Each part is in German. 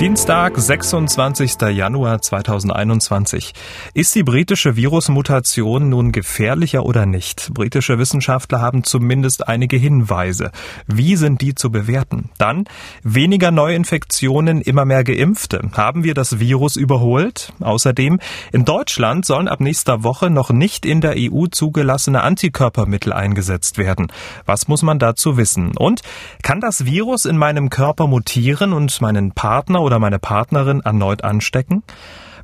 Dienstag, 26. Januar 2021. Ist die britische Virusmutation nun gefährlicher oder nicht? Britische Wissenschaftler haben zumindest einige Hinweise. Wie sind die zu bewerten? Dann weniger Neuinfektionen, immer mehr Geimpfte. Haben wir das Virus überholt? Außerdem, in Deutschland sollen ab nächster Woche noch nicht in der EU zugelassene Antikörpermittel eingesetzt werden. Was muss man dazu wissen? Und kann das Virus in meinem Körper mutieren und meinen Partner oder meine Partnerin erneut anstecken?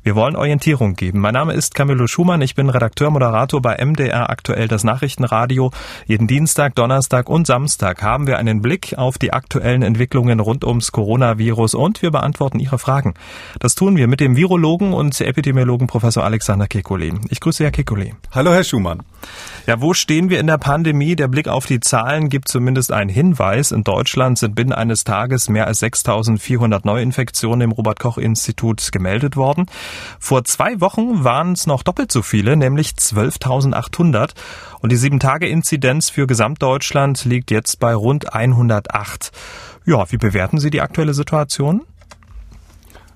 Wir wollen Orientierung geben. Mein Name ist Camillo Schumann. Ich bin Redakteur, Moderator bei MDR aktuell das Nachrichtenradio. Jeden Dienstag, Donnerstag und Samstag haben wir einen Blick auf die aktuellen Entwicklungen rund ums Coronavirus und wir beantworten Ihre Fragen. Das tun wir mit dem Virologen und Epidemiologen Professor Alexander Kekulé. Ich grüße Herr Kekulé. Hallo, Herr Schumann. Ja, wo stehen wir in der Pandemie? Der Blick auf die Zahlen gibt zumindest einen Hinweis. In Deutschland sind binnen eines Tages mehr als 6400 Neuinfektionen im Robert-Koch-Institut gemeldet worden. Vor zwei Wochen waren es noch doppelt so viele, nämlich 12.800. Und die 7-Tage-Inzidenz für Gesamtdeutschland liegt jetzt bei rund 108. Ja, wie bewerten Sie die aktuelle Situation?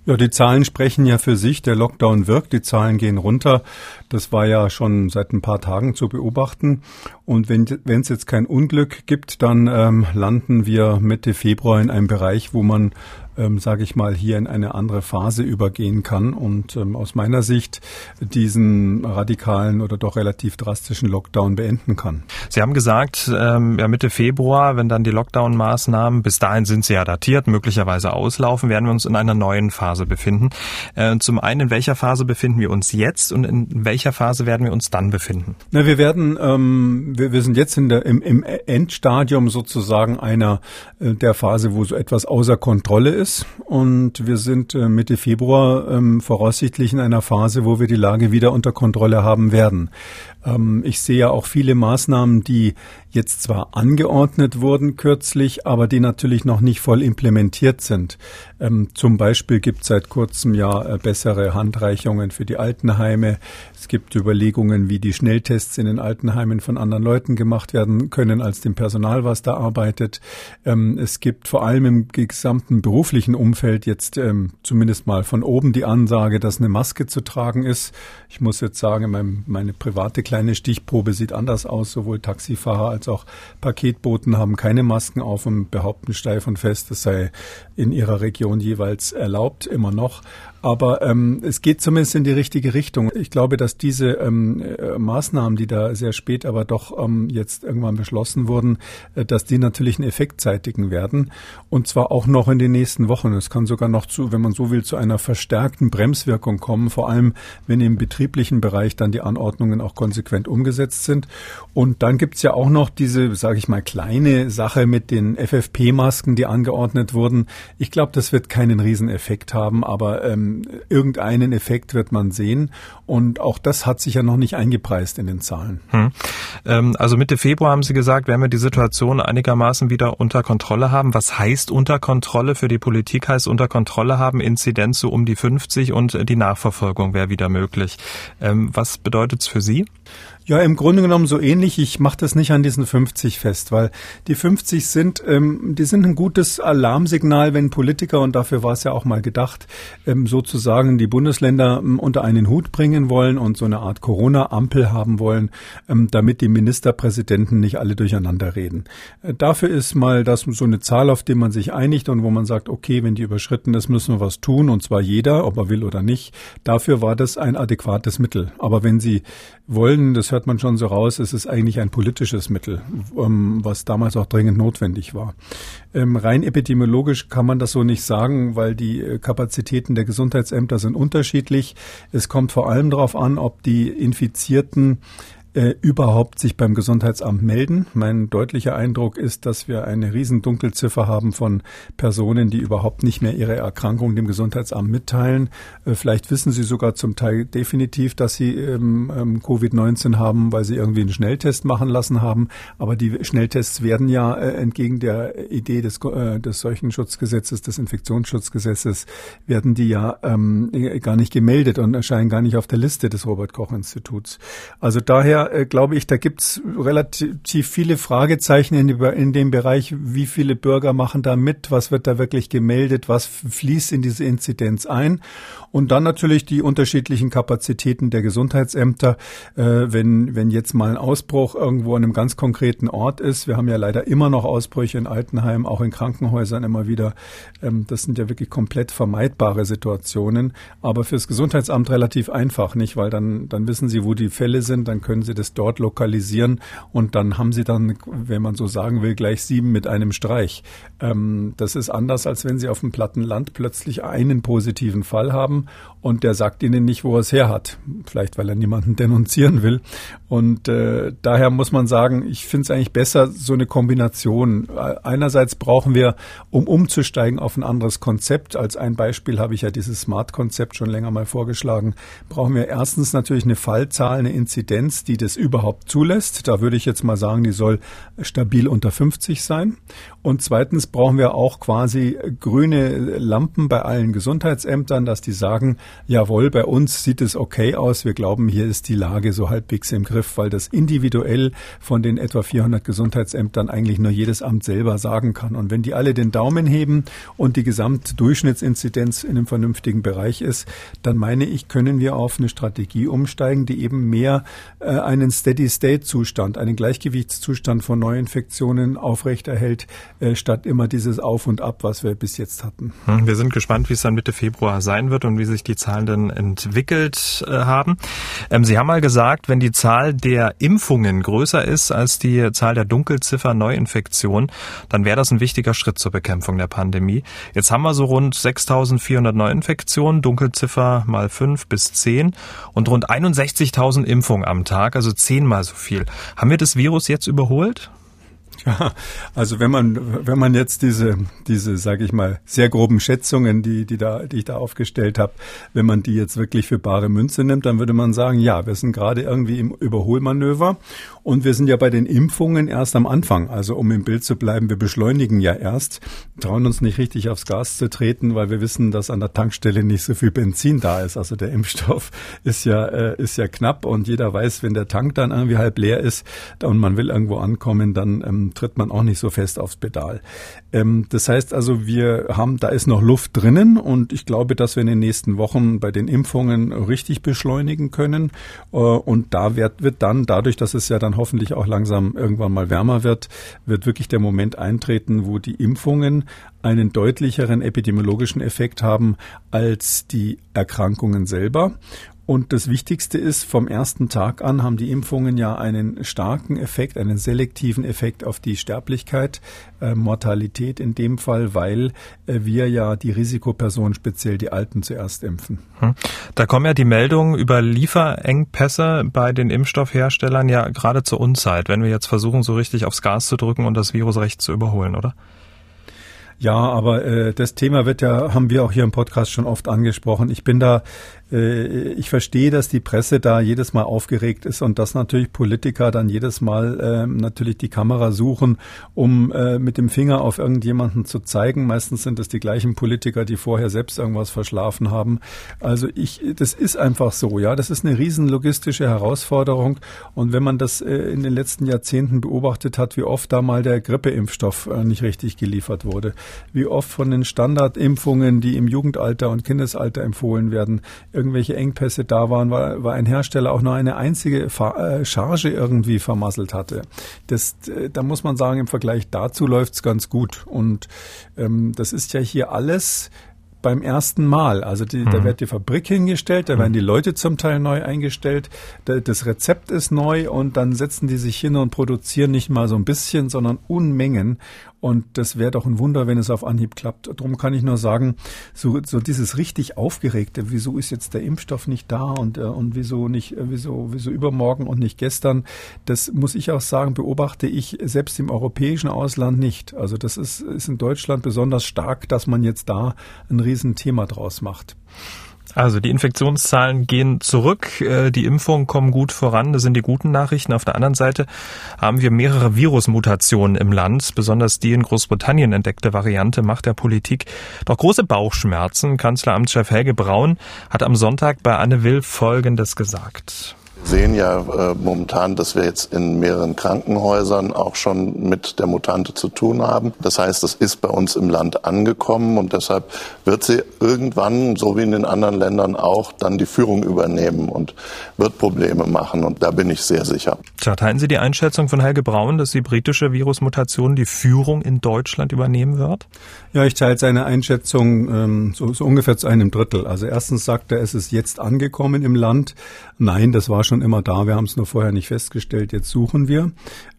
Ja, die Zahlen sprechen ja für sich. Der Lockdown wirkt, die Zahlen gehen runter. Das war ja schon seit ein paar Tagen zu beobachten. Und wenn es jetzt kein Unglück gibt, dann ähm, landen wir Mitte Februar in einem Bereich, wo man ähm, sage ich mal, hier in eine andere Phase übergehen kann und ähm, aus meiner Sicht diesen radikalen oder doch relativ drastischen Lockdown beenden kann. Sie haben gesagt, ähm, ja, Mitte Februar, wenn dann die Lockdown-Maßnahmen, bis dahin sind sie ja datiert, möglicherweise auslaufen, werden wir uns in einer neuen Phase befinden. Äh, zum einen, in welcher Phase befinden wir uns jetzt und in welcher Phase werden wir uns dann befinden? Na, wir werden, ähm, wir, wir sind jetzt in der, im, im Endstadium sozusagen einer äh, der Phase, wo so etwas außer Kontrolle ist und wir sind äh, Mitte Februar ähm, voraussichtlich in einer Phase, wo wir die Lage wieder unter Kontrolle haben werden. Ähm, ich sehe ja auch viele Maßnahmen, die jetzt zwar angeordnet wurden kürzlich, aber die natürlich noch nicht voll implementiert sind. Ähm, zum Beispiel gibt es seit kurzem ja äh, bessere Handreichungen für die Altenheime. Es gibt Überlegungen, wie die Schnelltests in den Altenheimen von anderen Leuten gemacht werden können als dem Personal, was da arbeitet. Ähm, es gibt vor allem im gesamten beruflichen Umfeld jetzt ähm, zumindest mal von oben die Ansage, dass eine Maske zu tragen ist. Ich muss jetzt sagen, mein, meine private kleine Stichprobe sieht anders aus. Sowohl Taxifahrer als auch Paketboten haben keine Masken auf und behaupten steif und fest, es sei in ihrer Region jeweils erlaubt, immer noch. Aber ähm, es geht zumindest in die richtige Richtung. Ich glaube, dass diese ähm, äh, Maßnahmen, die da sehr spät aber doch ähm, jetzt irgendwann beschlossen wurden, äh, dass die natürlich einen Effekt zeitigen werden. Und zwar auch noch in den nächsten Wochen. Es kann sogar noch zu, wenn man so will, zu einer verstärkten Bremswirkung kommen, vor allem wenn im betrieblichen Bereich dann die Anordnungen auch konsequent umgesetzt sind. Und dann gibt's ja auch noch diese, sage ich mal, kleine Sache mit den FFP-Masken, die angeordnet wurden. Ich glaube, das wird keinen Rieseneffekt haben, aber ähm, irgendeinen Effekt wird man sehen. Und auch das hat sich ja noch nicht eingepreist in den Zahlen. Hm. Ähm, also Mitte Februar haben Sie gesagt, werden wir die Situation einigermaßen wieder unter Kontrolle haben. Was heißt unter Kontrolle? Für die Politik heißt unter Kontrolle haben Inzidenz so um die 50 und die Nachverfolgung wäre wieder möglich. Ähm, was bedeutet es für Sie? Ja, im Grunde genommen so ähnlich. Ich mache das nicht an diesen 50 fest, weil die 50 sind, ähm, die sind ein gutes Alarmsignal, wenn Politiker, und dafür war es ja auch mal gedacht, ähm, sozusagen die Bundesländer ähm, unter einen Hut bringen wollen und so eine Art Corona-Ampel haben wollen, ähm, damit die Ministerpräsidenten nicht alle durcheinander reden. Äh, dafür ist mal das so eine Zahl, auf die man sich einigt und wo man sagt, okay, wenn die überschritten ist, müssen wir was tun, und zwar jeder, ob er will oder nicht. Dafür war das ein adäquates Mittel. Aber wenn Sie wollen, das hört man schon so raus, es ist eigentlich ein politisches Mittel, ähm, was damals auch dringend notwendig war. Ähm, rein epidemiologisch kann man das so nicht sagen, weil die äh, Kapazitäten der Gesundheitsämter sind unterschiedlich. Es kommt vor allem darauf an, ob die Infizierten äh, überhaupt sich beim Gesundheitsamt melden. Mein deutlicher Eindruck ist, dass wir eine riesen Dunkelziffer haben von Personen, die überhaupt nicht mehr ihre Erkrankung dem Gesundheitsamt mitteilen. Äh, vielleicht wissen sie sogar zum Teil definitiv, dass sie ähm, ähm, Covid-19 haben, weil sie irgendwie einen Schnelltest machen lassen haben. Aber die Schnelltests werden ja äh, entgegen der Idee des, äh, des Seuchenschutzgesetzes, des Infektionsschutzgesetzes, werden die ja ähm, gar nicht gemeldet und erscheinen gar nicht auf der Liste des Robert Koch Instituts. Also daher daher äh, glaube ich, da gibt's relativ viele Fragezeichen in, in dem Bereich, wie viele Bürger machen da mit, was wird da wirklich gemeldet, was fließt in diese Inzidenz ein. Und dann natürlich die unterschiedlichen Kapazitäten der Gesundheitsämter, äh, wenn, wenn jetzt mal ein Ausbruch irgendwo an einem ganz konkreten Ort ist. Wir haben ja leider immer noch Ausbrüche in Altenheimen, auch in Krankenhäusern immer wieder. Ähm, das sind ja wirklich komplett vermeidbare Situationen, aber fürs Gesundheitsamt relativ einfach, nicht? Weil dann, dann wissen sie, wo die Fälle sind, dann können sie das dort lokalisieren und dann haben sie dann, wenn man so sagen will, gleich sieben mit einem Streich. Ähm, das ist anders, als wenn sie auf dem platten Land plötzlich einen positiven Fall haben und der sagt ihnen nicht, wo er es her hat. Vielleicht, weil er niemanden denunzieren will. Und äh, daher muss man sagen, ich finde es eigentlich besser, so eine Kombination. Einerseits brauchen wir, um umzusteigen auf ein anderes Konzept, als ein Beispiel habe ich ja dieses Smart-Konzept schon länger mal vorgeschlagen, brauchen wir erstens natürlich eine Fallzahl, eine Inzidenz, die das überhaupt zulässt. Da würde ich jetzt mal sagen, die soll stabil unter 50 sein. Und zweitens brauchen wir auch quasi grüne Lampen bei allen Gesundheitsämtern, dass die sagen, jawohl, bei uns sieht es okay aus. Wir glauben, hier ist die Lage so halbwegs im Griff, weil das individuell von den etwa 400 Gesundheitsämtern eigentlich nur jedes Amt selber sagen kann. Und wenn die alle den Daumen heben und die Gesamtdurchschnittsinzidenz in einem vernünftigen Bereich ist, dann meine ich, können wir auf eine Strategie umsteigen, die eben mehr äh, einen Steady-State-Zustand, einen Gleichgewichtszustand von Neuinfektionen aufrechterhält, äh, statt immer dieses Auf und Ab, was wir bis jetzt hatten. Hm, wir sind gespannt, wie es dann Mitte Februar sein wird und wie sich die Zahlen dann entwickelt äh, haben. Ähm, Sie haben mal gesagt, wenn die Zahl der Impfungen größer ist als die Zahl der Dunkelziffer Neuinfektionen, dann wäre das ein wichtiger Schritt zur Bekämpfung der Pandemie. Jetzt haben wir so rund 6.400 Neuinfektionen, Dunkelziffer mal 5 bis 10 und rund 61.000 Impfungen am Tag, also zehnmal so viel. Haben wir das Virus jetzt überholt? Ja, also wenn man wenn man jetzt diese diese sage ich mal sehr groben Schätzungen, die die da die ich da aufgestellt habe, wenn man die jetzt wirklich für bare Münze nimmt, dann würde man sagen, ja, wir sind gerade irgendwie im Überholmanöver und wir sind ja bei den Impfungen erst am Anfang. Also um im Bild zu bleiben, wir beschleunigen ja erst, trauen uns nicht richtig aufs Gas zu treten, weil wir wissen, dass an der Tankstelle nicht so viel Benzin da ist. Also der Impfstoff ist ja äh, ist ja knapp und jeder weiß, wenn der Tank dann irgendwie halb leer ist und man will irgendwo ankommen, dann ähm, tritt man auch nicht so fest aufs Pedal. Ähm, das heißt also, wir haben, da ist noch Luft drinnen und ich glaube, dass wir in den nächsten Wochen bei den Impfungen richtig beschleunigen können. Äh, und da wird, wird dann, dadurch, dass es ja dann hoffentlich auch langsam irgendwann mal wärmer wird, wird wirklich der Moment eintreten, wo die Impfungen einen deutlicheren epidemiologischen Effekt haben als die Erkrankungen selber. Und das Wichtigste ist, vom ersten Tag an haben die Impfungen ja einen starken Effekt, einen selektiven Effekt auf die Sterblichkeit, äh, Mortalität in dem Fall, weil äh, wir ja die Risikopersonen, speziell die Alten, zuerst impfen. Hm. Da kommen ja die Meldungen über Lieferengpässe bei den Impfstoffherstellern ja gerade zur Unzeit, wenn wir jetzt versuchen, so richtig aufs Gas zu drücken und das Virus recht zu überholen, oder? Ja, aber äh, das Thema wird ja, haben wir auch hier im Podcast schon oft angesprochen. Ich bin da ich verstehe, dass die Presse da jedes Mal aufgeregt ist und dass natürlich Politiker dann jedes Mal äh, natürlich die Kamera suchen, um äh, mit dem Finger auf irgendjemanden zu zeigen. Meistens sind es die gleichen Politiker, die vorher selbst irgendwas verschlafen haben. Also ich, das ist einfach so, ja. Das ist eine riesen logistische Herausforderung. Und wenn man das äh, in den letzten Jahrzehnten beobachtet hat, wie oft da mal der Grippeimpfstoff äh, nicht richtig geliefert wurde, wie oft von den Standardimpfungen, die im Jugendalter und Kindesalter empfohlen werden, irgendwelche Engpässe da waren, weil, weil ein Hersteller auch nur eine einzige äh, Charge irgendwie vermasselt hatte. Das, äh, da muss man sagen, im Vergleich dazu läuft's ganz gut. Und ähm, das ist ja hier alles beim ersten Mal. Also die, mhm. da wird die Fabrik hingestellt, da werden mhm. die Leute zum Teil neu eingestellt, das Rezept ist neu und dann setzen die sich hin und produzieren nicht mal so ein bisschen, sondern Unmengen. Und das wäre doch ein Wunder, wenn es auf Anhieb klappt. Darum kann ich nur sagen, so, so dieses richtig aufgeregte, wieso ist jetzt der Impfstoff nicht da und, äh, und wieso nicht, äh, wieso, wieso übermorgen und nicht gestern, das muss ich auch sagen, beobachte ich selbst im europäischen Ausland nicht. Also das ist, ist in Deutschland besonders stark, dass man jetzt da ein Riesenthema draus macht. Also die Infektionszahlen gehen zurück, äh, die Impfungen kommen gut voran, das sind die guten Nachrichten. Auf der anderen Seite haben wir mehrere Virusmutationen im Land, besonders die in Großbritannien entdeckte Variante macht der Politik doch große Bauchschmerzen. Kanzleramtschef Helge Braun hat am Sonntag bei Anne Will Folgendes gesagt. Wir sehen ja äh, momentan, dass wir jetzt in mehreren Krankenhäusern auch schon mit der Mutante zu tun haben. Das heißt, es ist bei uns im Land angekommen und deshalb wird sie irgendwann, so wie in den anderen Ländern auch, dann die Führung übernehmen und wird Probleme machen. Und da bin ich sehr sicher. Tja, teilen Sie die Einschätzung von Helge Braun, dass die britische Virusmutation die Führung in Deutschland übernehmen wird? Ja, ich teile seine Einschätzung ähm, so, so ungefähr zu einem Drittel. Also erstens sagt er, es ist jetzt angekommen im Land. Nein, das war schon immer da. Wir haben es nur vorher nicht festgestellt. Jetzt suchen wir.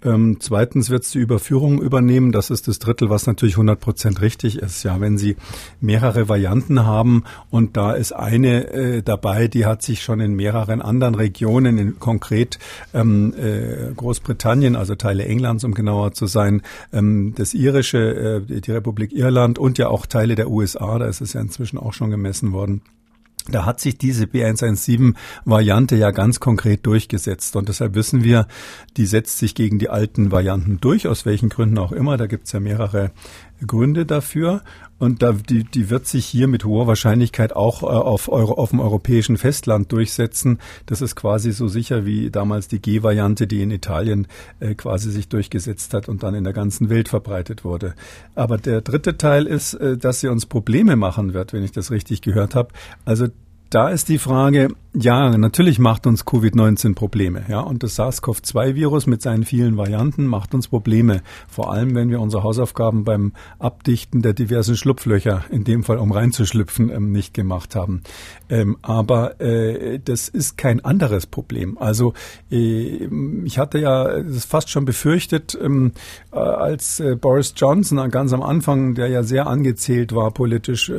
Ähm, zweitens wird es die Überführung übernehmen. Das ist das Drittel, was natürlich 100 Prozent richtig ist. Ja, wenn Sie mehrere Varianten haben und da ist eine äh, dabei, die hat sich schon in mehreren anderen Regionen, in konkret ähm, äh, Großbritannien, also Teile Englands, um genauer zu sein, ähm, das irische, äh, die Republik Irland und ja auch Teile der USA, da ist es ja inzwischen auch schon gemessen worden da hat sich diese B117-Variante ja ganz konkret durchgesetzt. Und deshalb wissen wir, die setzt sich gegen die alten Varianten durch, aus welchen Gründen auch immer. Da gibt es ja mehrere Gründe dafür. Und da, die, die wird sich hier mit hoher Wahrscheinlichkeit auch äh, auf, Euro, auf dem europäischen Festland durchsetzen. Das ist quasi so sicher wie damals die G-Variante, die in Italien äh, quasi sich durchgesetzt hat und dann in der ganzen Welt verbreitet wurde. Aber der dritte Teil ist, äh, dass sie uns Probleme machen wird, wenn ich das richtig gehört habe. Also da ist die Frage, ja, natürlich macht uns Covid-19 Probleme, ja, und das SARS-CoV-2-Virus mit seinen vielen Varianten macht uns Probleme. Vor allem, wenn wir unsere Hausaufgaben beim Abdichten der diversen Schlupflöcher, in dem Fall um reinzuschlüpfen, ähm, nicht gemacht haben. Ähm, aber äh, das ist kein anderes Problem. Also äh, ich hatte ja das fast schon befürchtet, ähm, äh, als Boris Johnson ganz am Anfang, der ja sehr angezählt war, politisch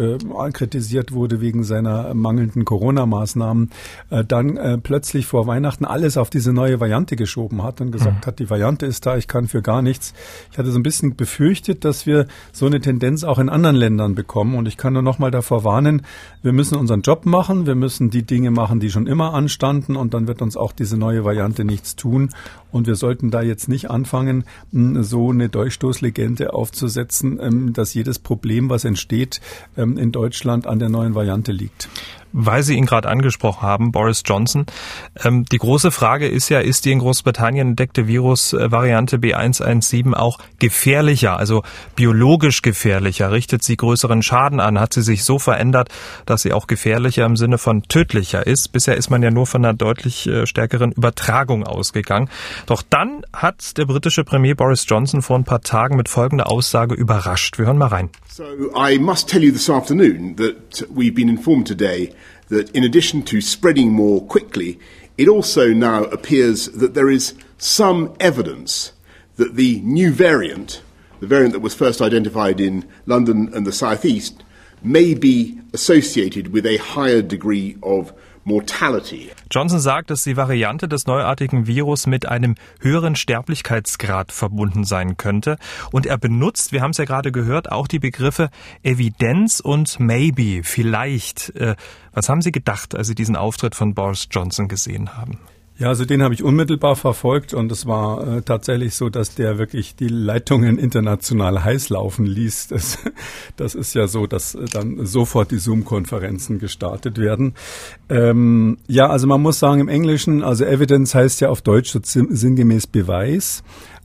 kritisiert wurde wegen seiner mangelnden Corona-Maßnahmen, äh, dann äh, plötzlich vor Weihnachten alles auf diese neue Variante geschoben hat und gesagt mhm. hat, die Variante ist da, ich kann für gar nichts. Ich hatte so ein bisschen befürchtet, dass wir so eine Tendenz auch in anderen Ländern bekommen und ich kann nur noch mal davor warnen, wir müssen unseren Job machen, wir müssen die Dinge machen, die schon immer anstanden und dann wird uns auch diese neue Variante nichts tun und wir sollten da jetzt nicht anfangen, so eine Durchstoßlegende aufzusetzen, ähm, dass jedes Problem, was entsteht, ähm, in Deutschland an der neuen Variante liegt weil Sie ihn gerade angesprochen haben, Boris Johnson. Ähm, die große Frage ist ja, ist die in Großbritannien entdeckte Virusvariante B117 auch gefährlicher, also biologisch gefährlicher? Richtet sie größeren Schaden an? Hat sie sich so verändert, dass sie auch gefährlicher im Sinne von tödlicher ist? Bisher ist man ja nur von einer deutlich äh, stärkeren Übertragung ausgegangen. Doch dann hat der britische Premier Boris Johnson vor ein paar Tagen mit folgender Aussage überrascht. Wir hören mal rein. So I must tell you this afternoon that we've been informed today that in addition to spreading more quickly, it also now appears that there is some evidence that the new variant, the variant that was first identified in London and the southeast, may be associated with a higher degree of Mortality. Johnson sagt, dass die Variante des neuartigen Virus mit einem höheren Sterblichkeitsgrad verbunden sein könnte. Und er benutzt, wir haben es ja gerade gehört, auch die Begriffe Evidenz und Maybe, vielleicht. Äh, was haben Sie gedacht, als Sie diesen Auftritt von Boris Johnson gesehen haben? Ja, also den habe ich unmittelbar verfolgt und es war äh, tatsächlich so, dass der wirklich die Leitungen international heiß laufen ließ. Das, das ist ja so, dass äh, dann sofort die Zoom-Konferenzen gestartet werden. Ähm, ja, also man muss sagen im Englischen, also Evidence heißt ja auf Deutsch so sinngemäß Beweis.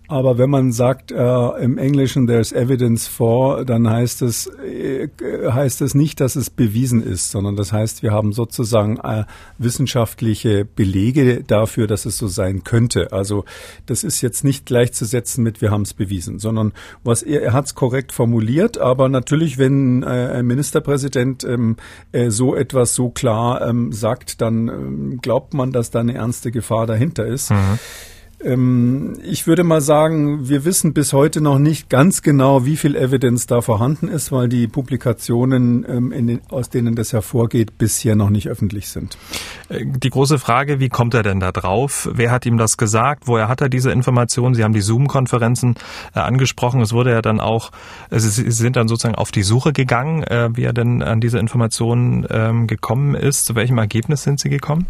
Aber wenn man sagt äh, im Englischen there's evidence for, dann heißt es äh, heißt es nicht, dass es bewiesen ist, sondern das heißt, wir haben sozusagen äh, wissenschaftliche Belege dafür, dass es so sein könnte. Also das ist jetzt nicht gleichzusetzen mit wir haben es bewiesen, sondern was er, er hat es korrekt formuliert, aber natürlich, wenn äh, ein Ministerpräsident ähm, äh, so etwas so klar ähm, sagt, dann ähm, glaubt man, dass da eine ernste Gefahr dahinter ist. Mhm. Ähm, ich würde mal sagen, wir wissen bis heute noch nicht ganz genau, wie viel Evidence da vorhanden ist, weil die Publikationen, ähm, aus denen das hervorgeht, bisher noch nicht öffentlich sind. Äh, die große Frage, wie kommt er denn da drauf? Wer hat ihm das gesagt? Woher hat er diese Informationen? Sie haben die Zoom-Konferenzen äh, angesprochen. Es wurde ja dann auch, Sie sind dann sozusagen auf die Suche gegangen, äh, wie er denn an diese Informationen ähm, gekommen ist. Zu welchem Ergebnis sind Sie gekommen?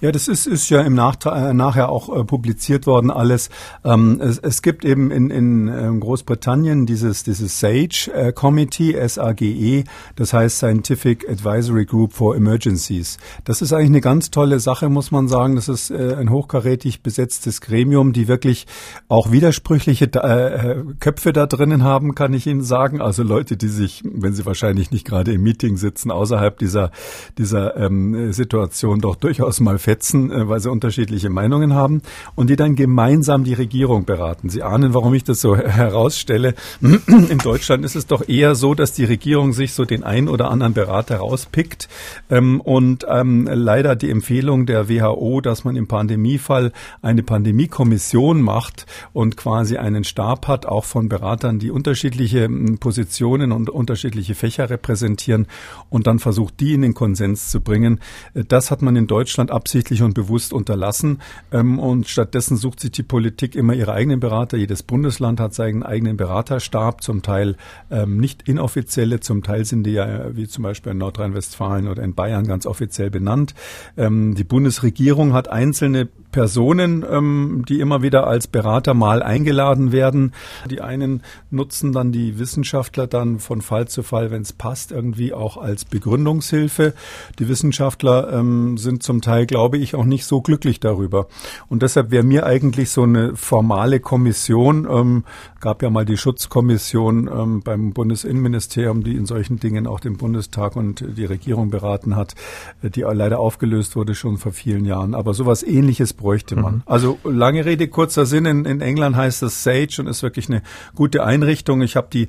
Ja, das ist, ist ja im Nachtra äh, nachher auch äh, publiziert worden alles. Ähm, es, es gibt eben in, in äh, Großbritannien dieses, dieses SAGE äh, Committee, S-A-G-E, das heißt Scientific Advisory Group for Emergencies. Das ist eigentlich eine ganz tolle Sache, muss man sagen. Das ist äh, ein hochkarätig besetztes Gremium, die wirklich auch widersprüchliche äh, äh, Köpfe da drinnen haben, kann ich Ihnen sagen. Also Leute, die sich, wenn sie wahrscheinlich nicht gerade im Meeting sitzen, außerhalb dieser, dieser ähm, Situation doch durchaus mal fetzen, äh, weil sie unterschiedliche Meinungen haben und die dann gemeinsam die Regierung beraten. Sie ahnen, warum ich das so herausstelle. In Deutschland ist es doch eher so, dass die Regierung sich so den ein oder anderen Berater rauspickt ähm, und ähm, leider die Empfehlung der WHO, dass man im Pandemiefall eine Pandemiekommission macht und quasi einen Stab hat, auch von Beratern, die unterschiedliche Positionen und unterschiedliche Fächer repräsentieren und dann versucht, die in den Konsens zu bringen. Äh, das hat man in Deutschland absichtlich absichtlich und bewusst unterlassen. Ähm, und stattdessen sucht sich die Politik immer ihre eigenen Berater. Jedes Bundesland hat seinen eigenen Beraterstab, zum Teil ähm, nicht inoffizielle, zum Teil sind die ja wie zum Beispiel in Nordrhein-Westfalen oder in Bayern ganz offiziell benannt. Ähm, die Bundesregierung hat einzelne Personen, die immer wieder als Berater mal eingeladen werden. Die einen nutzen dann die Wissenschaftler dann von Fall zu Fall, wenn es passt, irgendwie auch als Begründungshilfe. Die Wissenschaftler sind zum Teil, glaube ich, auch nicht so glücklich darüber. Und deshalb wäre mir eigentlich so eine formale Kommission, ähm, gab ja mal die Schutzkommission ähm, beim Bundesinnenministerium, die in solchen Dingen auch den Bundestag und die Regierung beraten hat, äh, die leider aufgelöst wurde schon vor vielen Jahren. Aber sowas ähnliches bräuchte man. Mhm. Also lange Rede, kurzer Sinn. In, in England heißt das Sage und ist wirklich eine gute Einrichtung. Ich habe die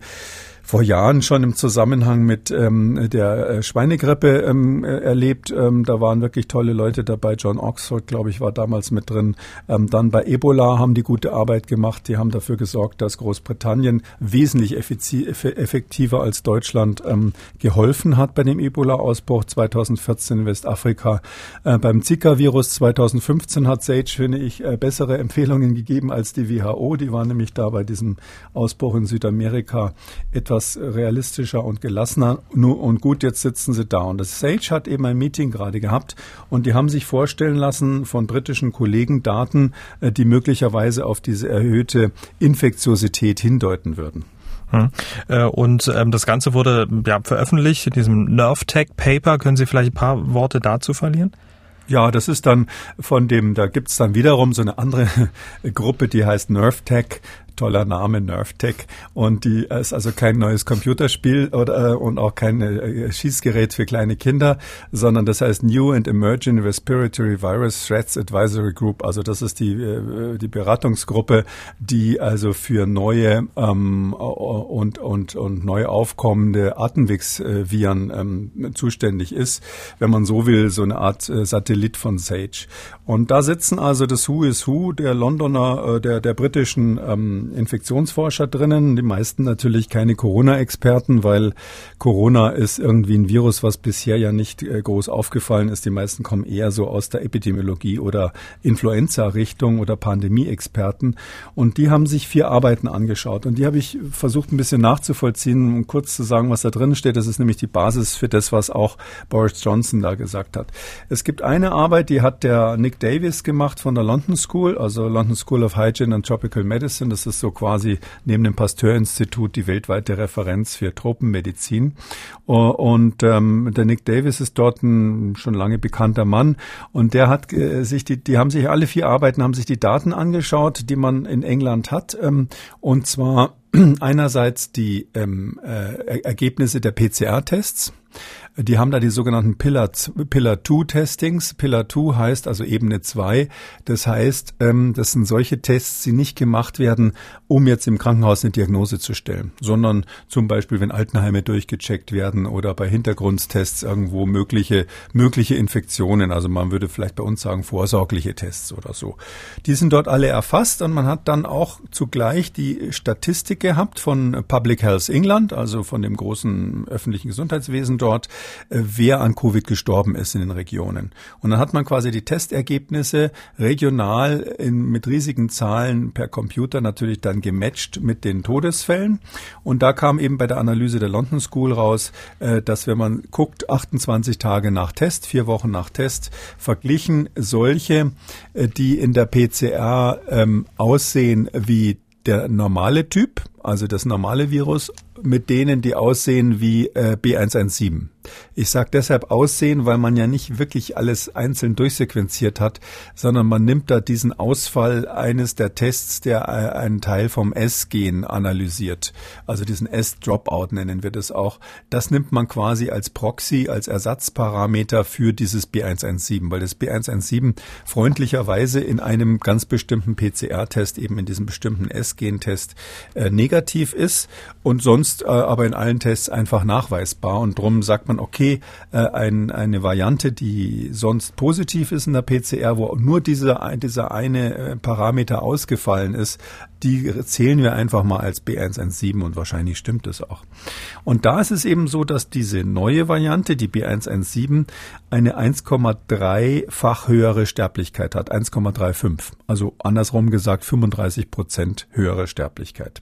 vor Jahren schon im Zusammenhang mit ähm, der äh, Schweinegrippe ähm, äh, erlebt. Ähm, da waren wirklich tolle Leute dabei. John Oxford, glaube ich, war damals mit drin. Ähm, dann bei Ebola haben die gute Arbeit gemacht. Die haben dafür gesorgt, dass Großbritannien wesentlich effektiver als Deutschland ähm, geholfen hat bei dem Ebola-Ausbruch 2014 in Westafrika. Äh, beim Zika-Virus 2015 hat Sage, finde ich, äh, bessere Empfehlungen gegeben als die WHO. Die waren nämlich da bei diesem Ausbruch in Südamerika etwas etwas realistischer und gelassener. Und gut, jetzt sitzen sie da. Und das Sage hat eben ein Meeting gerade gehabt und die haben sich vorstellen lassen von britischen Kollegen Daten, äh, die möglicherweise auf diese erhöhte Infektiosität hindeuten würden. Hm. Äh, und ähm, das Ganze wurde ja veröffentlicht in diesem NervTech Paper. Können Sie vielleicht ein paar Worte dazu verlieren? Ja, das ist dann von dem, da gibt's dann wiederum so eine andere Gruppe, die heißt NervTech toller Name, NerfTech. Und die ist also kein neues Computerspiel oder, äh, und auch kein äh, Schießgerät für kleine Kinder, sondern das heißt New and Emerging Respiratory Virus Threats Advisory Group. Also das ist die, äh, die Beratungsgruppe, die also für neue ähm, und, und, und neu aufkommende Atemwegsviren ähm, zuständig ist. Wenn man so will, so eine Art Satellit von Sage. Und da sitzen also das Who is Who der Londoner, äh, der, der britischen ähm, Infektionsforscher drinnen, die meisten natürlich keine Corona-Experten, weil Corona ist irgendwie ein Virus, was bisher ja nicht äh, groß aufgefallen ist. Die meisten kommen eher so aus der Epidemiologie oder Influenza-Richtung oder Pandemie-Experten. Und die haben sich vier Arbeiten angeschaut und die habe ich versucht ein bisschen nachzuvollziehen, um kurz zu sagen, was da drin steht. Das ist nämlich die Basis für das, was auch Boris Johnson da gesagt hat. Es gibt eine Arbeit, die hat der Nick Davis gemacht von der London School, also London School of Hygiene and Tropical Medicine. Das ist so quasi neben dem Pasteur-Institut die weltweite Referenz für Tropenmedizin. Und ähm, der Nick Davis ist dort ein schon lange bekannter Mann und der hat äh, sich die, die haben sich alle vier Arbeiten haben sich die Daten angeschaut, die man in England hat, ähm, und zwar einerseits die ähm, äh, Ergebnisse der PCR-Tests die haben da die sogenannten Pillar, Pillar 2 Testings. Pillar 2 heißt also Ebene 2. Das heißt, ähm, das sind solche Tests, die nicht gemacht werden, um jetzt im Krankenhaus eine Diagnose zu stellen, sondern zum Beispiel, wenn Altenheime durchgecheckt werden oder bei Hintergrundstests irgendwo mögliche, mögliche Infektionen. Also man würde vielleicht bei uns sagen vorsorgliche Tests oder so. Die sind dort alle erfasst und man hat dann auch zugleich die Statistik gehabt von Public Health England, also von dem großen öffentlichen Gesundheitswesen dort, äh, wer an Covid gestorben ist in den Regionen. Und dann hat man quasi die Testergebnisse regional in, mit riesigen Zahlen per Computer natürlich dann gematcht mit den Todesfällen. Und da kam eben bei der Analyse der London School raus, äh, dass wenn man guckt, 28 Tage nach Test, vier Wochen nach Test, verglichen solche, äh, die in der PCR ähm, aussehen wie der normale Typ, also das normale Virus, mit denen, die aussehen wie äh, B117. Ich sage deshalb aussehen, weil man ja nicht wirklich alles einzeln durchsequenziert hat, sondern man nimmt da diesen Ausfall eines der Tests, der äh, einen Teil vom S-Gen analysiert. Also diesen S-Dropout nennen wir das auch. Das nimmt man quasi als Proxy, als Ersatzparameter für dieses B117, weil das B117 freundlicherweise in einem ganz bestimmten PCR-Test, eben in diesem bestimmten S-Gen-Test, äh, ist und sonst äh, aber in allen Tests einfach nachweisbar. Und drum sagt man, okay, äh, ein, eine Variante, die sonst positiv ist in der PCR, wo nur dieser, dieser eine äh, Parameter ausgefallen ist, die zählen wir einfach mal als B117 und wahrscheinlich stimmt es auch. Und da ist es eben so, dass diese neue Variante, die B117, eine 1,3-fach höhere Sterblichkeit hat, 1,35. Also andersrum gesagt 35 Prozent höhere Sterblichkeit.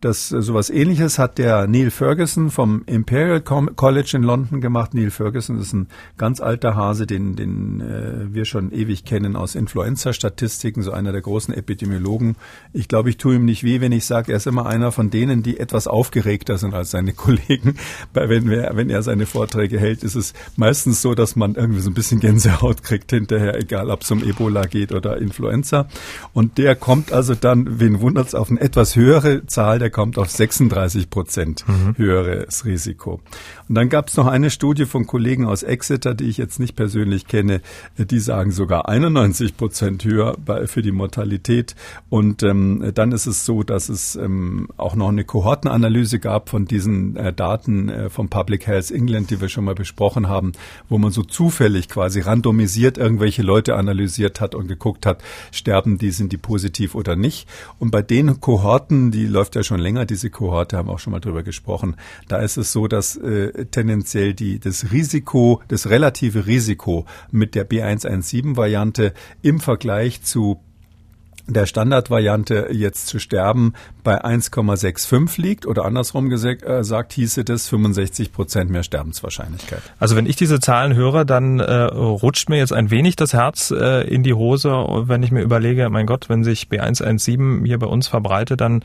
Das äh, sowas ähnliches hat der Neil Ferguson vom Imperial College in London gemacht. Neil Ferguson ist ein ganz alter Hase, den, den äh, wir schon ewig kennen aus Influenza-Statistiken, so einer der großen Epidemiologen. Ich glaube, ich tue ihm nicht weh, wenn ich sage, er ist immer einer von denen, die etwas aufgeregter sind als seine Kollegen. Weil wenn, wir, wenn er seine Vorträge hält, ist es meistens so, dass man irgendwie so ein bisschen Gänsehaut kriegt hinterher, egal ob es um Ebola geht oder Influenza. Und der kommt also dann, wen wundert's, auf eine etwas höhere Zahl der kommt auf 36 Prozent mhm. höheres Risiko. Und dann gab es noch eine Studie von Kollegen aus Exeter, die ich jetzt nicht persönlich kenne, die sagen sogar 91 Prozent höher bei, für die Mortalität. Und ähm, dann ist es so, dass es ähm, auch noch eine Kohortenanalyse gab von diesen äh, Daten äh, vom Public Health England, die wir schon mal besprochen haben, wo man so zufällig quasi randomisiert irgendwelche Leute analysiert hat und geguckt hat, sterben die, sind die positiv oder nicht. Und bei den Kohorten, die läuft ja schon schon länger, diese Kohorte, haben auch schon mal drüber gesprochen. Da ist es so, dass äh, tendenziell die, das Risiko, das relative Risiko mit der B117-Variante im Vergleich zu der Standardvariante jetzt zu sterben bei 1,65 liegt oder andersrum gesagt, äh, hieße das 65 Prozent mehr Sterbenswahrscheinlichkeit. Also wenn ich diese Zahlen höre, dann äh, rutscht mir jetzt ein wenig das Herz äh, in die Hose, wenn ich mir überlege, mein Gott, wenn sich B117 hier bei uns verbreitet, dann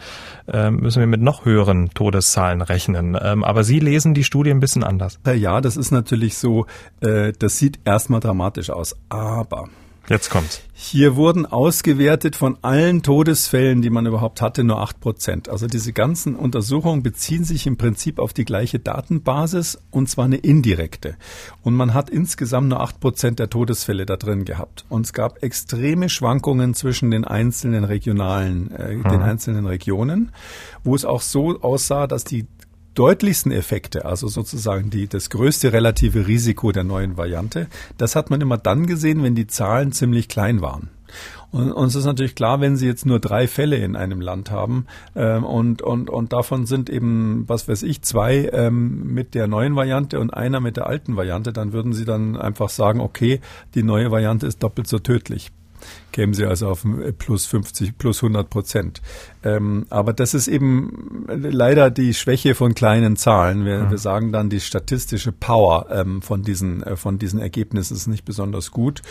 äh, müssen wir mit noch höheren Todeszahlen rechnen. Ähm, aber Sie lesen die Studie ein bisschen anders. Ja, das ist natürlich so, äh, das sieht erstmal dramatisch aus, aber Jetzt kommt's. Hier wurden ausgewertet von allen Todesfällen, die man überhaupt hatte, nur acht Prozent. Also diese ganzen Untersuchungen beziehen sich im Prinzip auf die gleiche Datenbasis und zwar eine indirekte. Und man hat insgesamt nur acht Prozent der Todesfälle da drin gehabt. Und es gab extreme Schwankungen zwischen den einzelnen regionalen, äh, mhm. den einzelnen Regionen, wo es auch so aussah, dass die deutlichsten Effekte, also sozusagen die, das größte relative Risiko der neuen Variante, das hat man immer dann gesehen, wenn die Zahlen ziemlich klein waren. Und uns ist natürlich klar, wenn Sie jetzt nur drei Fälle in einem Land haben ähm, und, und, und davon sind eben, was weiß ich, zwei ähm, mit der neuen Variante und einer mit der alten Variante, dann würden Sie dann einfach sagen, okay, die neue Variante ist doppelt so tödlich kämen sie also auf plus 50, plus 100 Prozent. Ähm, aber das ist eben leider die Schwäche von kleinen Zahlen. Wir, mhm. wir sagen dann, die statistische Power ähm, von, diesen, äh, von diesen Ergebnissen ist nicht besonders gut.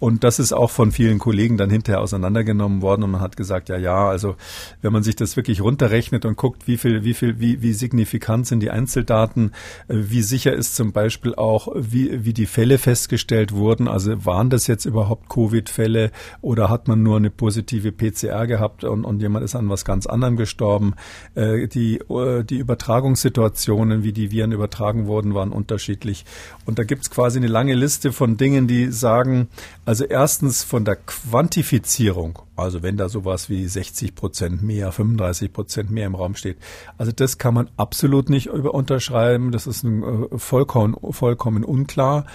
Und das ist auch von vielen Kollegen dann hinterher auseinandergenommen worden und man hat gesagt, ja, ja, also wenn man sich das wirklich runterrechnet und guckt, wie viel, wie viel, wie, wie signifikant sind die Einzeldaten, äh, wie sicher ist zum Beispiel auch, wie, wie die Fälle festgestellt wurden. Also waren das jetzt überhaupt Covid-Fälle oder hat man nur eine positive PCR gehabt und, und jemand ist an was ganz anderem gestorben? Äh, die, äh, die Übertragungssituationen, wie die Viren übertragen wurden, waren unterschiedlich. Und da gibt's quasi eine lange Liste von Dingen, die sagen, also erstens von der Quantifizierung, also wenn da sowas wie 60 Prozent mehr, 35 Prozent mehr im Raum steht, also das kann man absolut nicht unterschreiben. Das ist ein, äh, vollkommen, vollkommen unklar.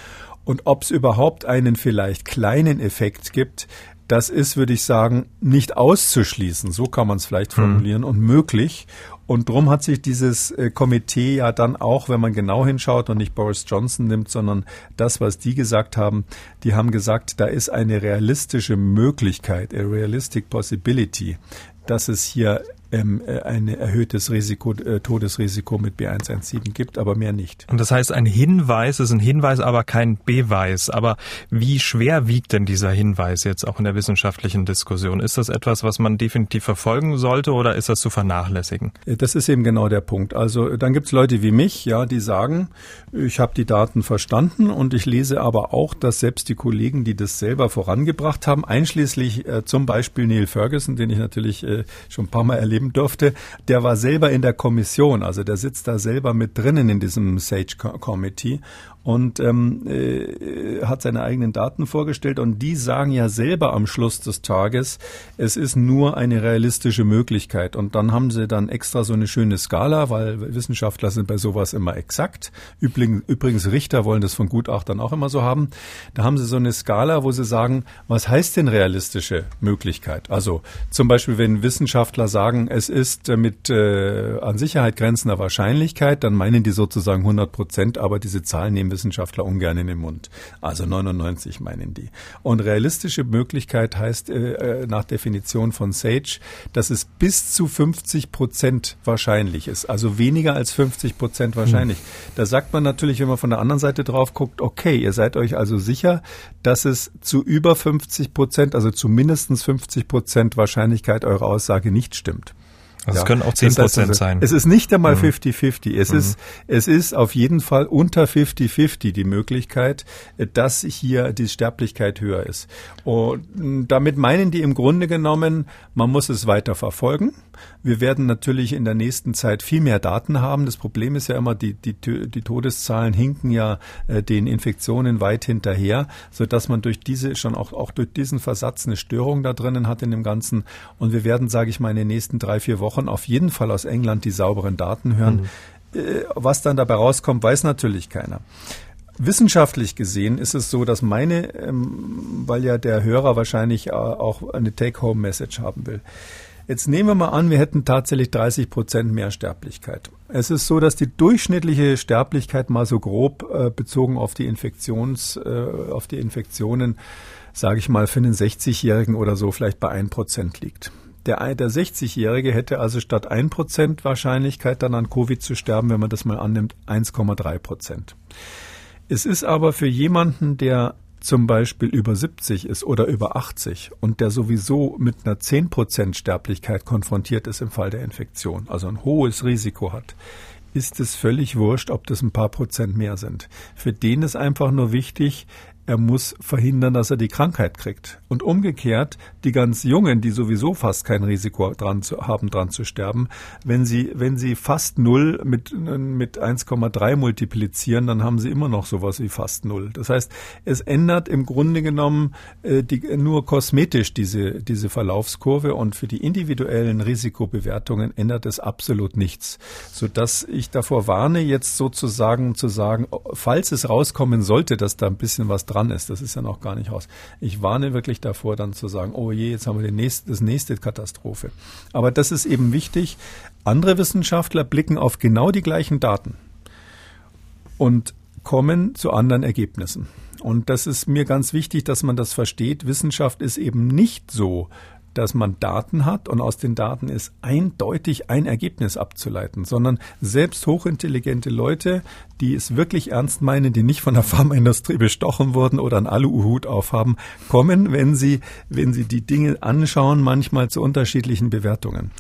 Und ob es überhaupt einen vielleicht kleinen Effekt gibt, das ist, würde ich sagen, nicht auszuschließen. So kann man es vielleicht hm. formulieren mhm. und möglich. Und drum hat sich dieses äh, Komitee ja dann auch, wenn man genau hinschaut und nicht Boris Johnson nimmt, sondern das, was die gesagt haben, die haben gesagt, da ist eine realistische Möglichkeit, a realistic possibility, dass es hier ähm, äh, ein erhöhtes Risiko, äh, Todesrisiko mit B117 gibt, aber mehr nicht. Und das heißt, ein Hinweis ist ein Hinweis, aber kein Beweis. Aber wie schwer wiegt denn dieser Hinweis jetzt auch in der wissenschaftlichen Diskussion? Ist das etwas, was man definitiv verfolgen sollte oder ist das zu vernachlässigen? Äh, das ist eben genau der Punkt. Also dann gibt es Leute wie mich, ja, die sagen, ich habe die Daten verstanden und ich lese aber auch, dass selbst die Kollegen, die das selber vorangebracht haben, einschließlich äh, zum Beispiel Neil Ferguson, den ich natürlich äh, schon ein paar Mal erlebt erleben durfte, der war selber in der Kommission, also der sitzt da selber mit drinnen in diesem Sage Committee und ähm, äh, hat seine eigenen Daten vorgestellt und die sagen ja selber am Schluss des Tages, es ist nur eine realistische Möglichkeit und dann haben sie dann extra so eine schöne Skala, weil Wissenschaftler sind bei sowas immer exakt. Übrigens, übrigens Richter wollen das von Gutachtern auch immer so haben. Da haben sie so eine Skala, wo sie sagen, was heißt denn realistische Möglichkeit? Also zum Beispiel, wenn Wissenschaftler sagen, es ist mit äh, an Sicherheit grenzender Wahrscheinlichkeit, dann meinen die sozusagen 100 Prozent, aber diese Zahlen nehmen Wissenschaftler ungern in den Mund. Also 99 meinen die. Und realistische Möglichkeit heißt äh, äh, nach Definition von Sage, dass es bis zu 50 Prozent wahrscheinlich ist. Also weniger als 50 Prozent wahrscheinlich. Hm. Da sagt man natürlich, wenn man von der anderen Seite drauf guckt, okay, ihr seid euch also sicher, dass es zu über 50 Prozent, also zu mindestens 50 Prozent Wahrscheinlichkeit eurer Aussage nicht stimmt. Also ja. es können auch 10 Prozent also, sein. Es ist nicht einmal 50-50. Mhm. Es mhm. ist, es ist auf jeden Fall unter 50-50 die Möglichkeit, dass hier die Sterblichkeit höher ist. Und damit meinen die im Grunde genommen, man muss es weiter verfolgen. Wir werden natürlich in der nächsten Zeit viel mehr Daten haben. Das Problem ist ja immer, die, die, die Todeszahlen hinken ja äh, den Infektionen weit hinterher, so dass man durch diese schon auch, auch durch diesen Versatz eine Störung da drinnen hat in dem Ganzen. Und wir werden, sage ich mal, in den nächsten drei, vier Wochen auf jeden Fall aus England die sauberen Daten hören. Mhm. Äh, was dann dabei rauskommt, weiß natürlich keiner. Wissenschaftlich gesehen ist es so, dass meine, ähm, weil ja der Hörer wahrscheinlich äh, auch eine Take-Home-Message haben will. Jetzt nehmen wir mal an, wir hätten tatsächlich 30 Prozent mehr Sterblichkeit. Es ist so, dass die durchschnittliche Sterblichkeit mal so grob äh, bezogen auf die Infektions, äh, auf die Infektionen, sage ich mal, für einen 60-Jährigen oder so vielleicht bei 1 Prozent liegt. Der, der 60-Jährige hätte also statt 1 Prozent Wahrscheinlichkeit dann an Covid zu sterben, wenn man das mal annimmt, 1,3 Prozent. Es ist aber für jemanden, der zum Beispiel über 70 ist oder über 80 und der sowieso mit einer 10% Sterblichkeit konfrontiert ist im Fall der Infektion, also ein hohes Risiko hat, ist es völlig wurscht, ob das ein paar Prozent mehr sind. Für den ist einfach nur wichtig, er muss verhindern, dass er die Krankheit kriegt. Und umgekehrt, die ganz Jungen, die sowieso fast kein Risiko dran zu, haben, dran zu sterben, wenn sie, wenn sie fast null mit, mit 1,3 multiplizieren, dann haben sie immer noch sowas wie fast null. Das heißt, es ändert im Grunde genommen äh, die, nur kosmetisch diese, diese Verlaufskurve und für die individuellen Risikobewertungen ändert es absolut nichts. Sodass ich davor warne, jetzt sozusagen zu sagen, falls es rauskommen sollte, dass da ein bisschen was dran ist. Das ist ja noch gar nicht raus. Ich warne wirklich davor, dann zu sagen, oh je, jetzt haben wir die nächste, das nächste Katastrophe. Aber das ist eben wichtig. Andere Wissenschaftler blicken auf genau die gleichen Daten und kommen zu anderen Ergebnissen. Und das ist mir ganz wichtig, dass man das versteht. Wissenschaft ist eben nicht so, dass man Daten hat und aus den Daten ist eindeutig ein Ergebnis abzuleiten, sondern selbst hochintelligente Leute, die es wirklich ernst meinen, die nicht von der Pharmaindustrie bestochen wurden oder einen Aluhut aufhaben, kommen, wenn sie, wenn sie die Dinge anschauen, manchmal zu unterschiedlichen Bewertungen.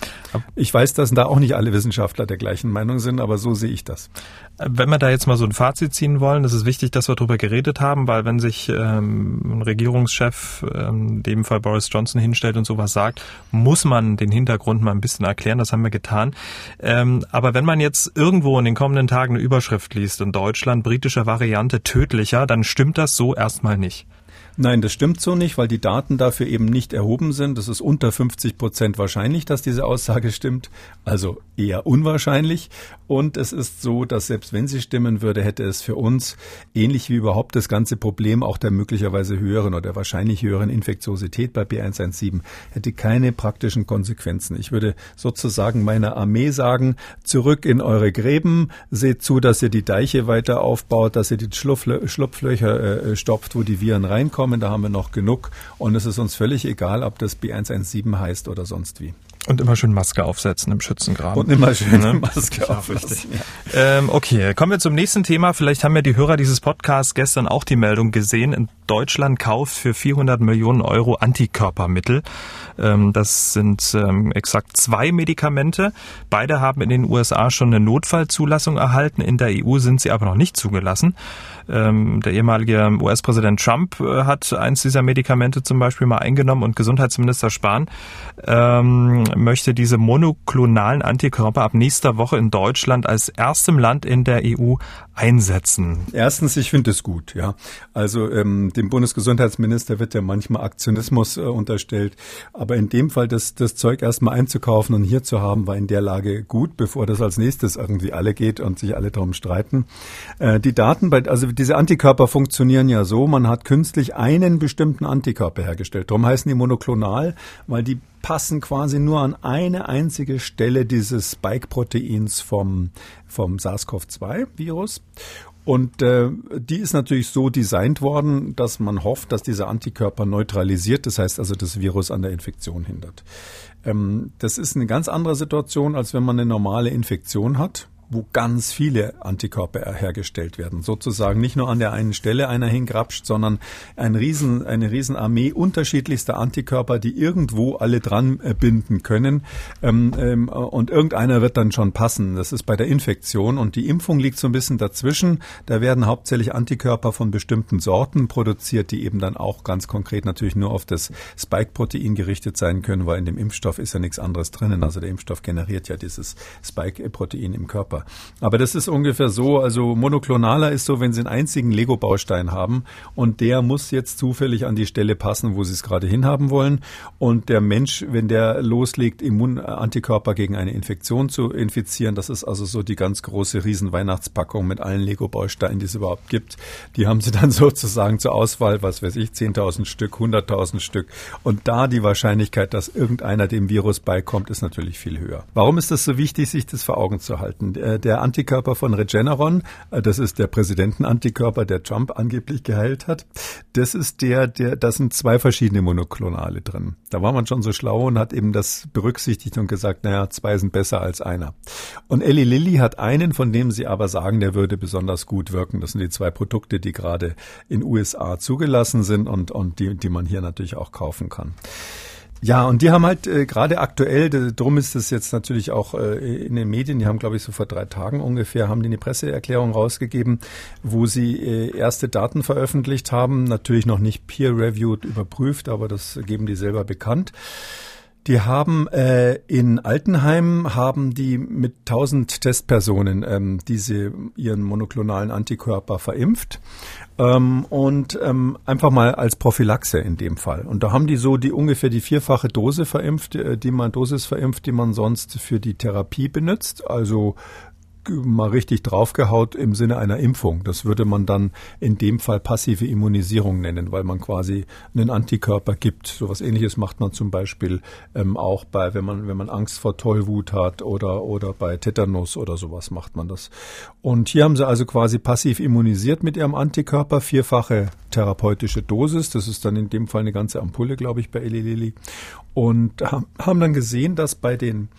Ich weiß, dass da auch nicht alle Wissenschaftler der gleichen Meinung sind, aber so sehe ich das. Wenn wir da jetzt mal so ein Fazit ziehen wollen, ist es wichtig, dass wir darüber geredet haben, weil wenn sich ähm, ein Regierungschef, ähm, in dem Fall Boris Johnson, hinstellt und sowas sagt, muss man den Hintergrund mal ein bisschen erklären. Das haben wir getan. Ähm, aber wenn man jetzt irgendwo in den kommenden Tagen eine Überschrift liest, in Deutschland britische Variante tödlicher, dann stimmt das so erstmal nicht. Nein, das stimmt so nicht, weil die Daten dafür eben nicht erhoben sind. Das ist unter 50 Prozent wahrscheinlich, dass diese Aussage stimmt. Also eher unwahrscheinlich. Und es ist so, dass selbst wenn sie stimmen würde, hätte es für uns ähnlich wie überhaupt das ganze Problem auch der möglicherweise höheren oder wahrscheinlich höheren Infektiosität bei B117 hätte keine praktischen Konsequenzen. Ich würde sozusagen meiner Armee sagen, zurück in eure Gräben, seht zu, dass ihr die Deiche weiter aufbaut, dass ihr die Schlupflöcher äh, stopft, wo die Viren reinkommen. Da haben wir noch genug. Und es ist uns völlig egal, ob das B117 heißt oder sonst wie. Und immer schön Maske aufsetzen im Schützengraben. Und immer schön ne? Maske aufsetzen. Ja. Ähm, okay, kommen wir zum nächsten Thema. Vielleicht haben ja die Hörer dieses Podcasts gestern auch die Meldung gesehen. In Deutschland kauft für 400 Millionen Euro Antikörpermittel. Ähm, das sind ähm, exakt zwei Medikamente. Beide haben in den USA schon eine Notfallzulassung erhalten. In der EU sind sie aber noch nicht zugelassen. Ähm, der ehemalige US-Präsident Trump äh, hat eins dieser Medikamente zum Beispiel mal eingenommen und Gesundheitsminister Spahn ähm, möchte diese monoklonalen Antikörper ab nächster Woche in Deutschland als erstem Land in der EU einsetzen? Erstens, ich finde es gut, ja. Also ähm, dem Bundesgesundheitsminister wird ja manchmal Aktionismus äh, unterstellt, aber in dem Fall das, das Zeug erstmal einzukaufen und hier zu haben, war in der Lage gut, bevor das als nächstes irgendwie alle geht und sich alle darum streiten. Äh, die Daten bei, also diese Antikörper funktionieren ja so, man hat künstlich einen bestimmten Antikörper hergestellt. Darum heißen die monoklonal, weil die passen quasi nur an eine einzige Stelle dieses Spike-Proteins vom, vom SARS-CoV-2-Virus. Und äh, die ist natürlich so designt worden, dass man hofft, dass dieser Antikörper neutralisiert, das heißt also das Virus an der Infektion hindert. Ähm, das ist eine ganz andere Situation, als wenn man eine normale Infektion hat wo ganz viele Antikörper hergestellt werden. Sozusagen nicht nur an der einen Stelle einer hingrapscht, sondern ein Riesen, eine Riesenarmee unterschiedlichster Antikörper, die irgendwo alle dran äh, binden können. Ähm, ähm, und irgendeiner wird dann schon passen. Das ist bei der Infektion. Und die Impfung liegt so ein bisschen dazwischen. Da werden hauptsächlich Antikörper von bestimmten Sorten produziert, die eben dann auch ganz konkret natürlich nur auf das Spike-Protein gerichtet sein können, weil in dem Impfstoff ist ja nichts anderes drinnen. Also der Impfstoff generiert ja dieses Spike-Protein im Körper. Aber das ist ungefähr so, also monoklonaler ist so, wenn Sie einen einzigen Lego-Baustein haben und der muss jetzt zufällig an die Stelle passen, wo Sie es gerade hinhaben wollen. Und der Mensch, wenn der loslegt, Immunantikörper gegen eine Infektion zu infizieren, das ist also so die ganz große Riesenweihnachtspackung mit allen Lego-Bausteinen, die es überhaupt gibt. Die haben Sie dann sozusagen zur Auswahl, was weiß ich, 10.000 Stück, 100.000 Stück. Und da die Wahrscheinlichkeit, dass irgendeiner dem Virus beikommt, ist natürlich viel höher. Warum ist das so wichtig, sich das vor Augen zu halten? Äh, der Antikörper von Regeneron, äh, das ist der Präsidentenantikörper, der Trump angeblich geheilt hat. Das ist der, der, das sind zwei verschiedene Monoklonale drin. Da war man schon so schlau und hat eben das berücksichtigt und gesagt, naja, zwei sind besser als einer. Und Eli Lilly hat einen, von dem sie aber sagen, der würde besonders gut wirken. Das sind die zwei Produkte, die gerade in USA zugelassen sind und, und die, die man hier natürlich auch kaufen kann. Ja, und die haben halt äh, gerade aktuell, darum ist es jetzt natürlich auch äh, in den Medien, die haben, glaube ich, so vor drei Tagen ungefähr, haben die eine Presseerklärung rausgegeben, wo sie äh, erste Daten veröffentlicht haben, natürlich noch nicht peer-reviewed überprüft, aber das geben die selber bekannt. Die haben äh, in Altenheim haben die mit 1000 Testpersonen ähm, diese ihren monoklonalen Antikörper verimpft ähm, und ähm, einfach mal als Prophylaxe in dem Fall. Und da haben die so die ungefähr die vierfache Dose verimpft, äh, die man Dosis verimpft, die man sonst für die Therapie benutzt. Also mal richtig draufgehaut im Sinne einer Impfung. Das würde man dann in dem Fall passive Immunisierung nennen, weil man quasi einen Antikörper gibt. So was ähnliches macht man zum Beispiel ähm, auch bei, wenn man, wenn man Angst vor Tollwut hat oder, oder bei Tetanus oder sowas macht man das. Und hier haben sie also quasi passiv immunisiert mit ihrem Antikörper, vierfache therapeutische Dosis. Das ist dann in dem Fall eine ganze Ampulle, glaube ich, bei Eli Lilly. Und haben dann gesehen, dass bei den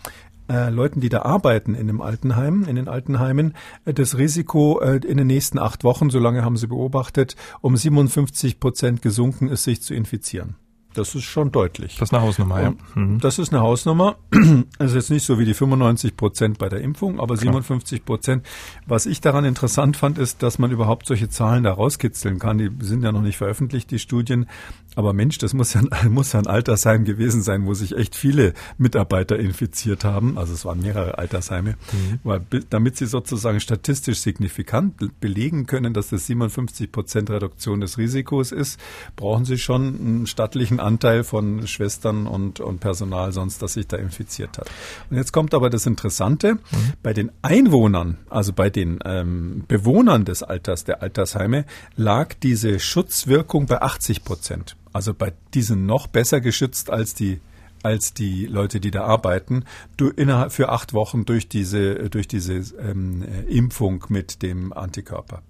äh, Leuten, die da arbeiten in dem Altenheim, in den Altenheimen, äh, das Risiko äh, in den nächsten acht Wochen, so lange haben sie beobachtet, um 57 Prozent gesunken ist, sich zu infizieren. Das ist schon deutlich. Das ist eine Hausnummer, ja. Mhm. Das ist eine Hausnummer. Das ist jetzt nicht so wie die 95 Prozent bei der Impfung, aber 57 Prozent. Was ich daran interessant fand, ist, dass man überhaupt solche Zahlen da rauskitzeln kann. Die sind ja noch nicht veröffentlicht, die Studien. Aber Mensch, das muss ja, muss ja ein Altersheim gewesen sein, wo sich echt viele Mitarbeiter infiziert haben. Also es waren mehrere Altersheime. Mhm. Weil, damit sie sozusagen statistisch signifikant belegen können, dass das 57 Prozent Reduktion des Risikos ist, brauchen sie schon einen stattlichen Anteil von Schwestern und, und Personal sonst, das sich da infiziert hat. Und jetzt kommt aber das Interessante. Mhm. Bei den Einwohnern, also bei den ähm, Bewohnern des Alters, der Altersheime, lag diese Schutzwirkung bei 80 Prozent. Also bei diesen noch besser geschützt als die als die Leute, die da arbeiten, du innerhalb für acht Wochen durch diese durch diese ähm, Impfung mit dem Antikörper.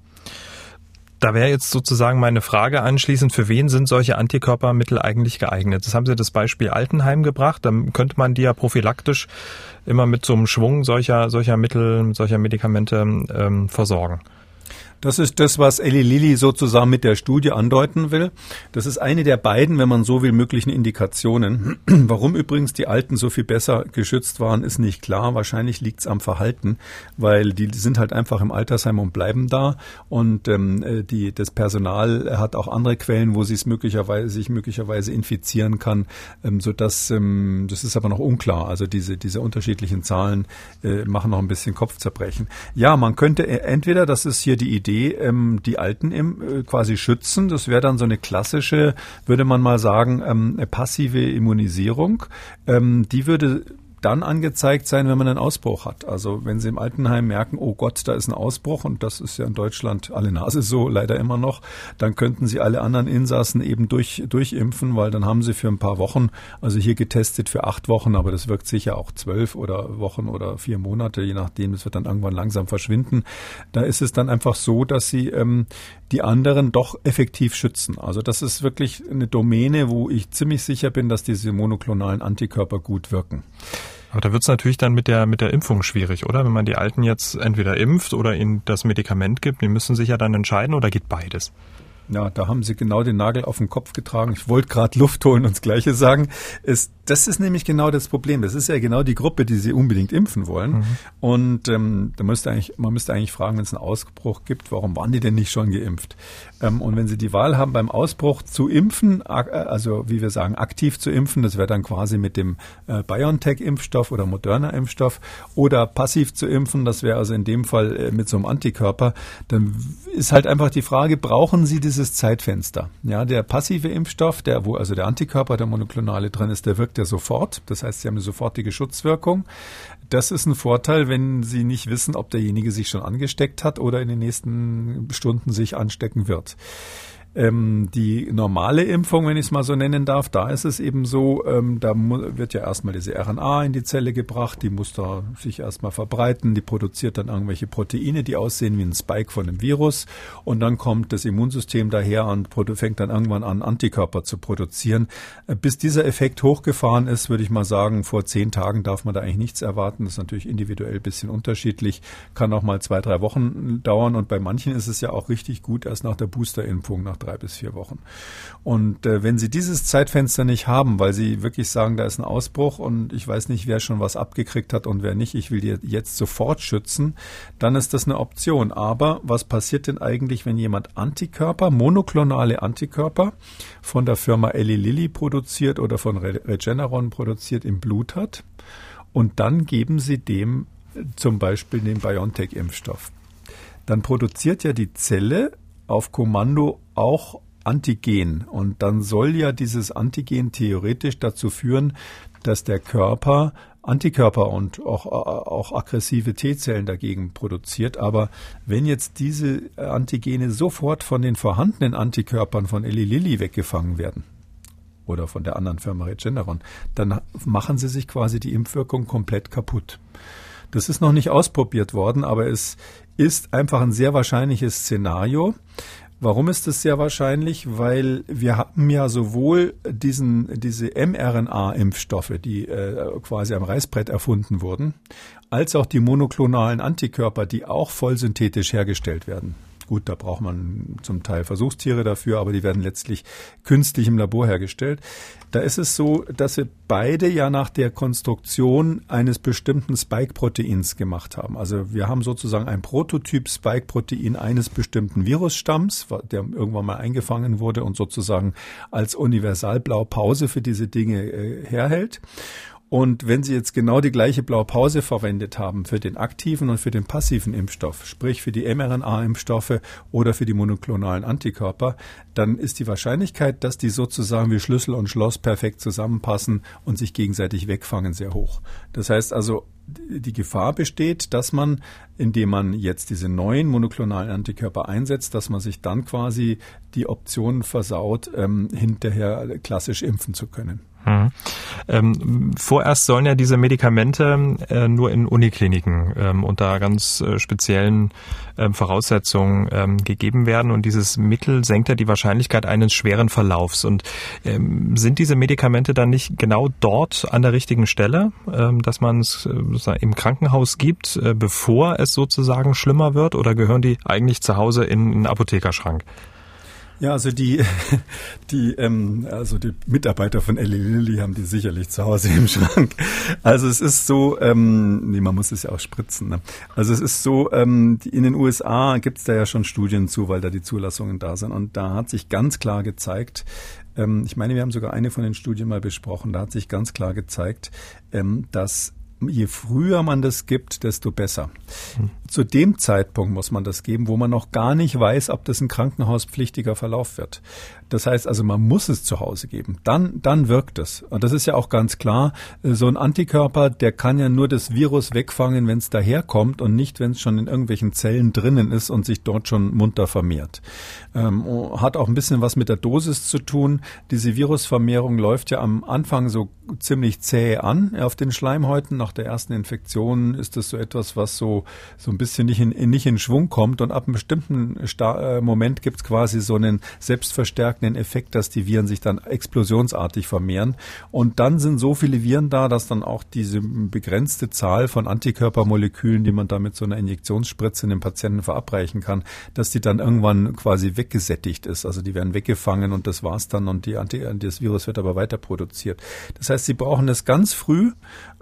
Da wäre jetzt sozusagen meine Frage anschließend, für wen sind solche Antikörpermittel eigentlich geeignet? Das haben Sie das Beispiel Altenheim gebracht. Dann könnte man die ja prophylaktisch immer mit so einem Schwung solcher, solcher Mittel, solcher Medikamente ähm, versorgen. Das ist das, was Eli Lilly sozusagen mit der Studie andeuten will. Das ist eine der beiden, wenn man so will, möglichen Indikationen. Warum übrigens die Alten so viel besser geschützt waren, ist nicht klar. Wahrscheinlich liegt es am Verhalten, weil die sind halt einfach im Altersheim und bleiben da. Und ähm, äh, die, das Personal hat auch andere Quellen, wo sie es möglicherweise sich möglicherweise infizieren kann, ähm, sodass ähm, das ist aber noch unklar. Also diese diese unterschiedlichen Zahlen äh, machen noch ein bisschen Kopfzerbrechen. Ja, man könnte äh, entweder, das ist hier die Idee Idee, ähm, die Alten im, äh, quasi schützen. Das wäre dann so eine klassische, würde man mal sagen, ähm, passive Immunisierung. Ähm, die würde dann angezeigt sein, wenn man einen Ausbruch hat. Also wenn Sie im Altenheim merken, oh Gott, da ist ein Ausbruch und das ist ja in Deutschland alle Nase so, leider immer noch, dann könnten Sie alle anderen Insassen eben durch, durchimpfen, weil dann haben Sie für ein paar Wochen, also hier getestet für acht Wochen, aber das wirkt sicher auch zwölf oder Wochen oder vier Monate, je nachdem, das wird dann irgendwann langsam verschwinden. Da ist es dann einfach so, dass Sie ähm, die anderen doch effektiv schützen. Also das ist wirklich eine Domäne, wo ich ziemlich sicher bin, dass diese monoklonalen Antikörper gut wirken. Aber da wird es natürlich dann mit der, mit der Impfung schwierig, oder? Wenn man die Alten jetzt entweder impft oder ihnen das Medikament gibt, die müssen sich ja dann entscheiden oder geht beides? Ja, da haben Sie genau den Nagel auf den Kopf getragen. Ich wollte gerade Luft holen und das Gleiche sagen. Es, das ist nämlich genau das Problem. Das ist ja genau die Gruppe, die Sie unbedingt impfen wollen. Mhm. Und ähm, da müsste eigentlich, man müsste eigentlich fragen, wenn es einen Ausbruch gibt, warum waren die denn nicht schon geimpft? Ähm, und wenn Sie die Wahl haben, beim Ausbruch zu impfen, äh, also wie wir sagen, aktiv zu impfen, das wäre dann quasi mit dem äh, BioNTech-Impfstoff oder Moderna-Impfstoff, oder passiv zu impfen, das wäre also in dem Fall äh, mit so einem Antikörper, dann ist halt einfach die Frage, brauchen Sie diese dieses Zeitfenster. Ja, der passive Impfstoff, der, wo also der Antikörper, der monoklonale drin ist, der wirkt ja sofort. Das heißt, sie haben eine sofortige Schutzwirkung. Das ist ein Vorteil, wenn Sie nicht wissen, ob derjenige sich schon angesteckt hat oder in den nächsten Stunden sich anstecken wird. Ähm, die normale Impfung, wenn ich es mal so nennen darf, da ist es eben so, ähm, da wird ja erstmal diese RNA in die Zelle gebracht, die muss da sich erstmal verbreiten, die produziert dann irgendwelche Proteine, die aussehen wie ein Spike von einem Virus und dann kommt das Immunsystem daher und fängt dann irgendwann an, Antikörper zu produzieren. Äh, bis dieser Effekt hochgefahren ist, würde ich mal sagen, vor zehn Tagen darf man da eigentlich nichts erwarten. Das ist natürlich individuell bisschen unterschiedlich, kann auch mal zwei, drei Wochen dauern und bei manchen ist es ja auch richtig gut erst nach der Boosterimpfung, nach drei bis vier Wochen. Und äh, wenn Sie dieses Zeitfenster nicht haben, weil Sie wirklich sagen, da ist ein Ausbruch und ich weiß nicht, wer schon was abgekriegt hat und wer nicht, ich will die jetzt sofort schützen, dann ist das eine Option. Aber was passiert denn eigentlich, wenn jemand Antikörper, monoklonale Antikörper von der Firma Eli Lilly produziert oder von Regeneron produziert im Blut hat? Und dann geben Sie dem zum Beispiel den BioNTech-Impfstoff. Dann produziert ja die Zelle auf Kommando auch Antigen. Und dann soll ja dieses Antigen theoretisch dazu führen, dass der Körper Antikörper und auch, auch aggressive T-Zellen dagegen produziert. Aber wenn jetzt diese Antigene sofort von den vorhandenen Antikörpern von Eli Lilly weggefangen werden, oder von der anderen Firma Regeneron, dann machen sie sich quasi die Impfwirkung komplett kaputt. Das ist noch nicht ausprobiert worden, aber es ist einfach ein sehr wahrscheinliches Szenario. Warum ist das sehr wahrscheinlich? Weil wir haben ja sowohl diesen, diese mRNA-Impfstoffe, die äh, quasi am Reißbrett erfunden wurden, als auch die monoklonalen Antikörper, die auch vollsynthetisch hergestellt werden. Gut, da braucht man zum Teil Versuchstiere dafür, aber die werden letztlich künstlich im Labor hergestellt. Da ist es so, dass wir beide ja nach der Konstruktion eines bestimmten Spike-Proteins gemacht haben. Also wir haben sozusagen ein Prototyp Spike-Protein eines bestimmten Virusstamms, der irgendwann mal eingefangen wurde und sozusagen als Universalblaupause für diese Dinge äh, herhält. Und wenn Sie jetzt genau die gleiche Blaupause verwendet haben für den aktiven und für den passiven Impfstoff, sprich für die mRNA-Impfstoffe oder für die monoklonalen Antikörper, dann ist die Wahrscheinlichkeit, dass die sozusagen wie Schlüssel und Schloss perfekt zusammenpassen und sich gegenseitig wegfangen, sehr hoch. Das heißt also, die Gefahr besteht, dass man, indem man jetzt diese neuen monoklonalen Antikörper einsetzt, dass man sich dann quasi die Option versaut, ähm, hinterher klassisch impfen zu können. Hm. Ähm, vorerst sollen ja diese Medikamente äh, nur in Unikliniken ähm, unter ganz äh, speziellen ähm, Voraussetzungen ähm, gegeben werden und dieses Mittel senkt ja die Wahrscheinlichkeit eines schweren Verlaufs. Und ähm, sind diese Medikamente dann nicht genau dort an der richtigen Stelle, ähm, dass man es äh, im Krankenhaus gibt, äh, bevor es sozusagen schlimmer wird, oder gehören die eigentlich zu Hause in einen Apothekerschrank? Ja, also die, die, ähm, also die Mitarbeiter von Eli Lilly haben die sicherlich zu Hause im Schrank. Also es ist so, ähm, nee, man muss es ja auch spritzen. Ne? Also es ist so, ähm, in den USA gibt es da ja schon Studien zu, weil da die Zulassungen da sind. Und da hat sich ganz klar gezeigt, ähm, ich meine, wir haben sogar eine von den Studien mal besprochen, da hat sich ganz klar gezeigt, ähm, dass je früher man das gibt, desto besser. Hm. Zu dem Zeitpunkt muss man das geben, wo man noch gar nicht weiß, ob das ein krankenhauspflichtiger Verlauf wird. Das heißt also, man muss es zu Hause geben. Dann, dann wirkt es. Und das ist ja auch ganz klar. So ein Antikörper, der kann ja nur das Virus wegfangen, wenn es daherkommt und nicht, wenn es schon in irgendwelchen Zellen drinnen ist und sich dort schon munter vermehrt. Ähm, hat auch ein bisschen was mit der Dosis zu tun. Diese Virusvermehrung läuft ja am Anfang so ziemlich zäh an auf den Schleimhäuten. Nach der ersten Infektion ist das so etwas, was so, so ein bisschen nicht in, nicht in Schwung kommt und ab einem bestimmten Sta äh, Moment gibt es quasi so einen selbstverstärkenden Effekt, dass die Viren sich dann explosionsartig vermehren. Und dann sind so viele Viren da, dass dann auch diese begrenzte Zahl von Antikörpermolekülen, die man da mit so einer Injektionsspritze in den Patienten verabreichen kann, dass die dann irgendwann quasi weggesättigt ist. Also die werden weggefangen und das war's dann und die Anti das Virus wird aber weiter produziert. Das heißt, sie brauchen es ganz früh,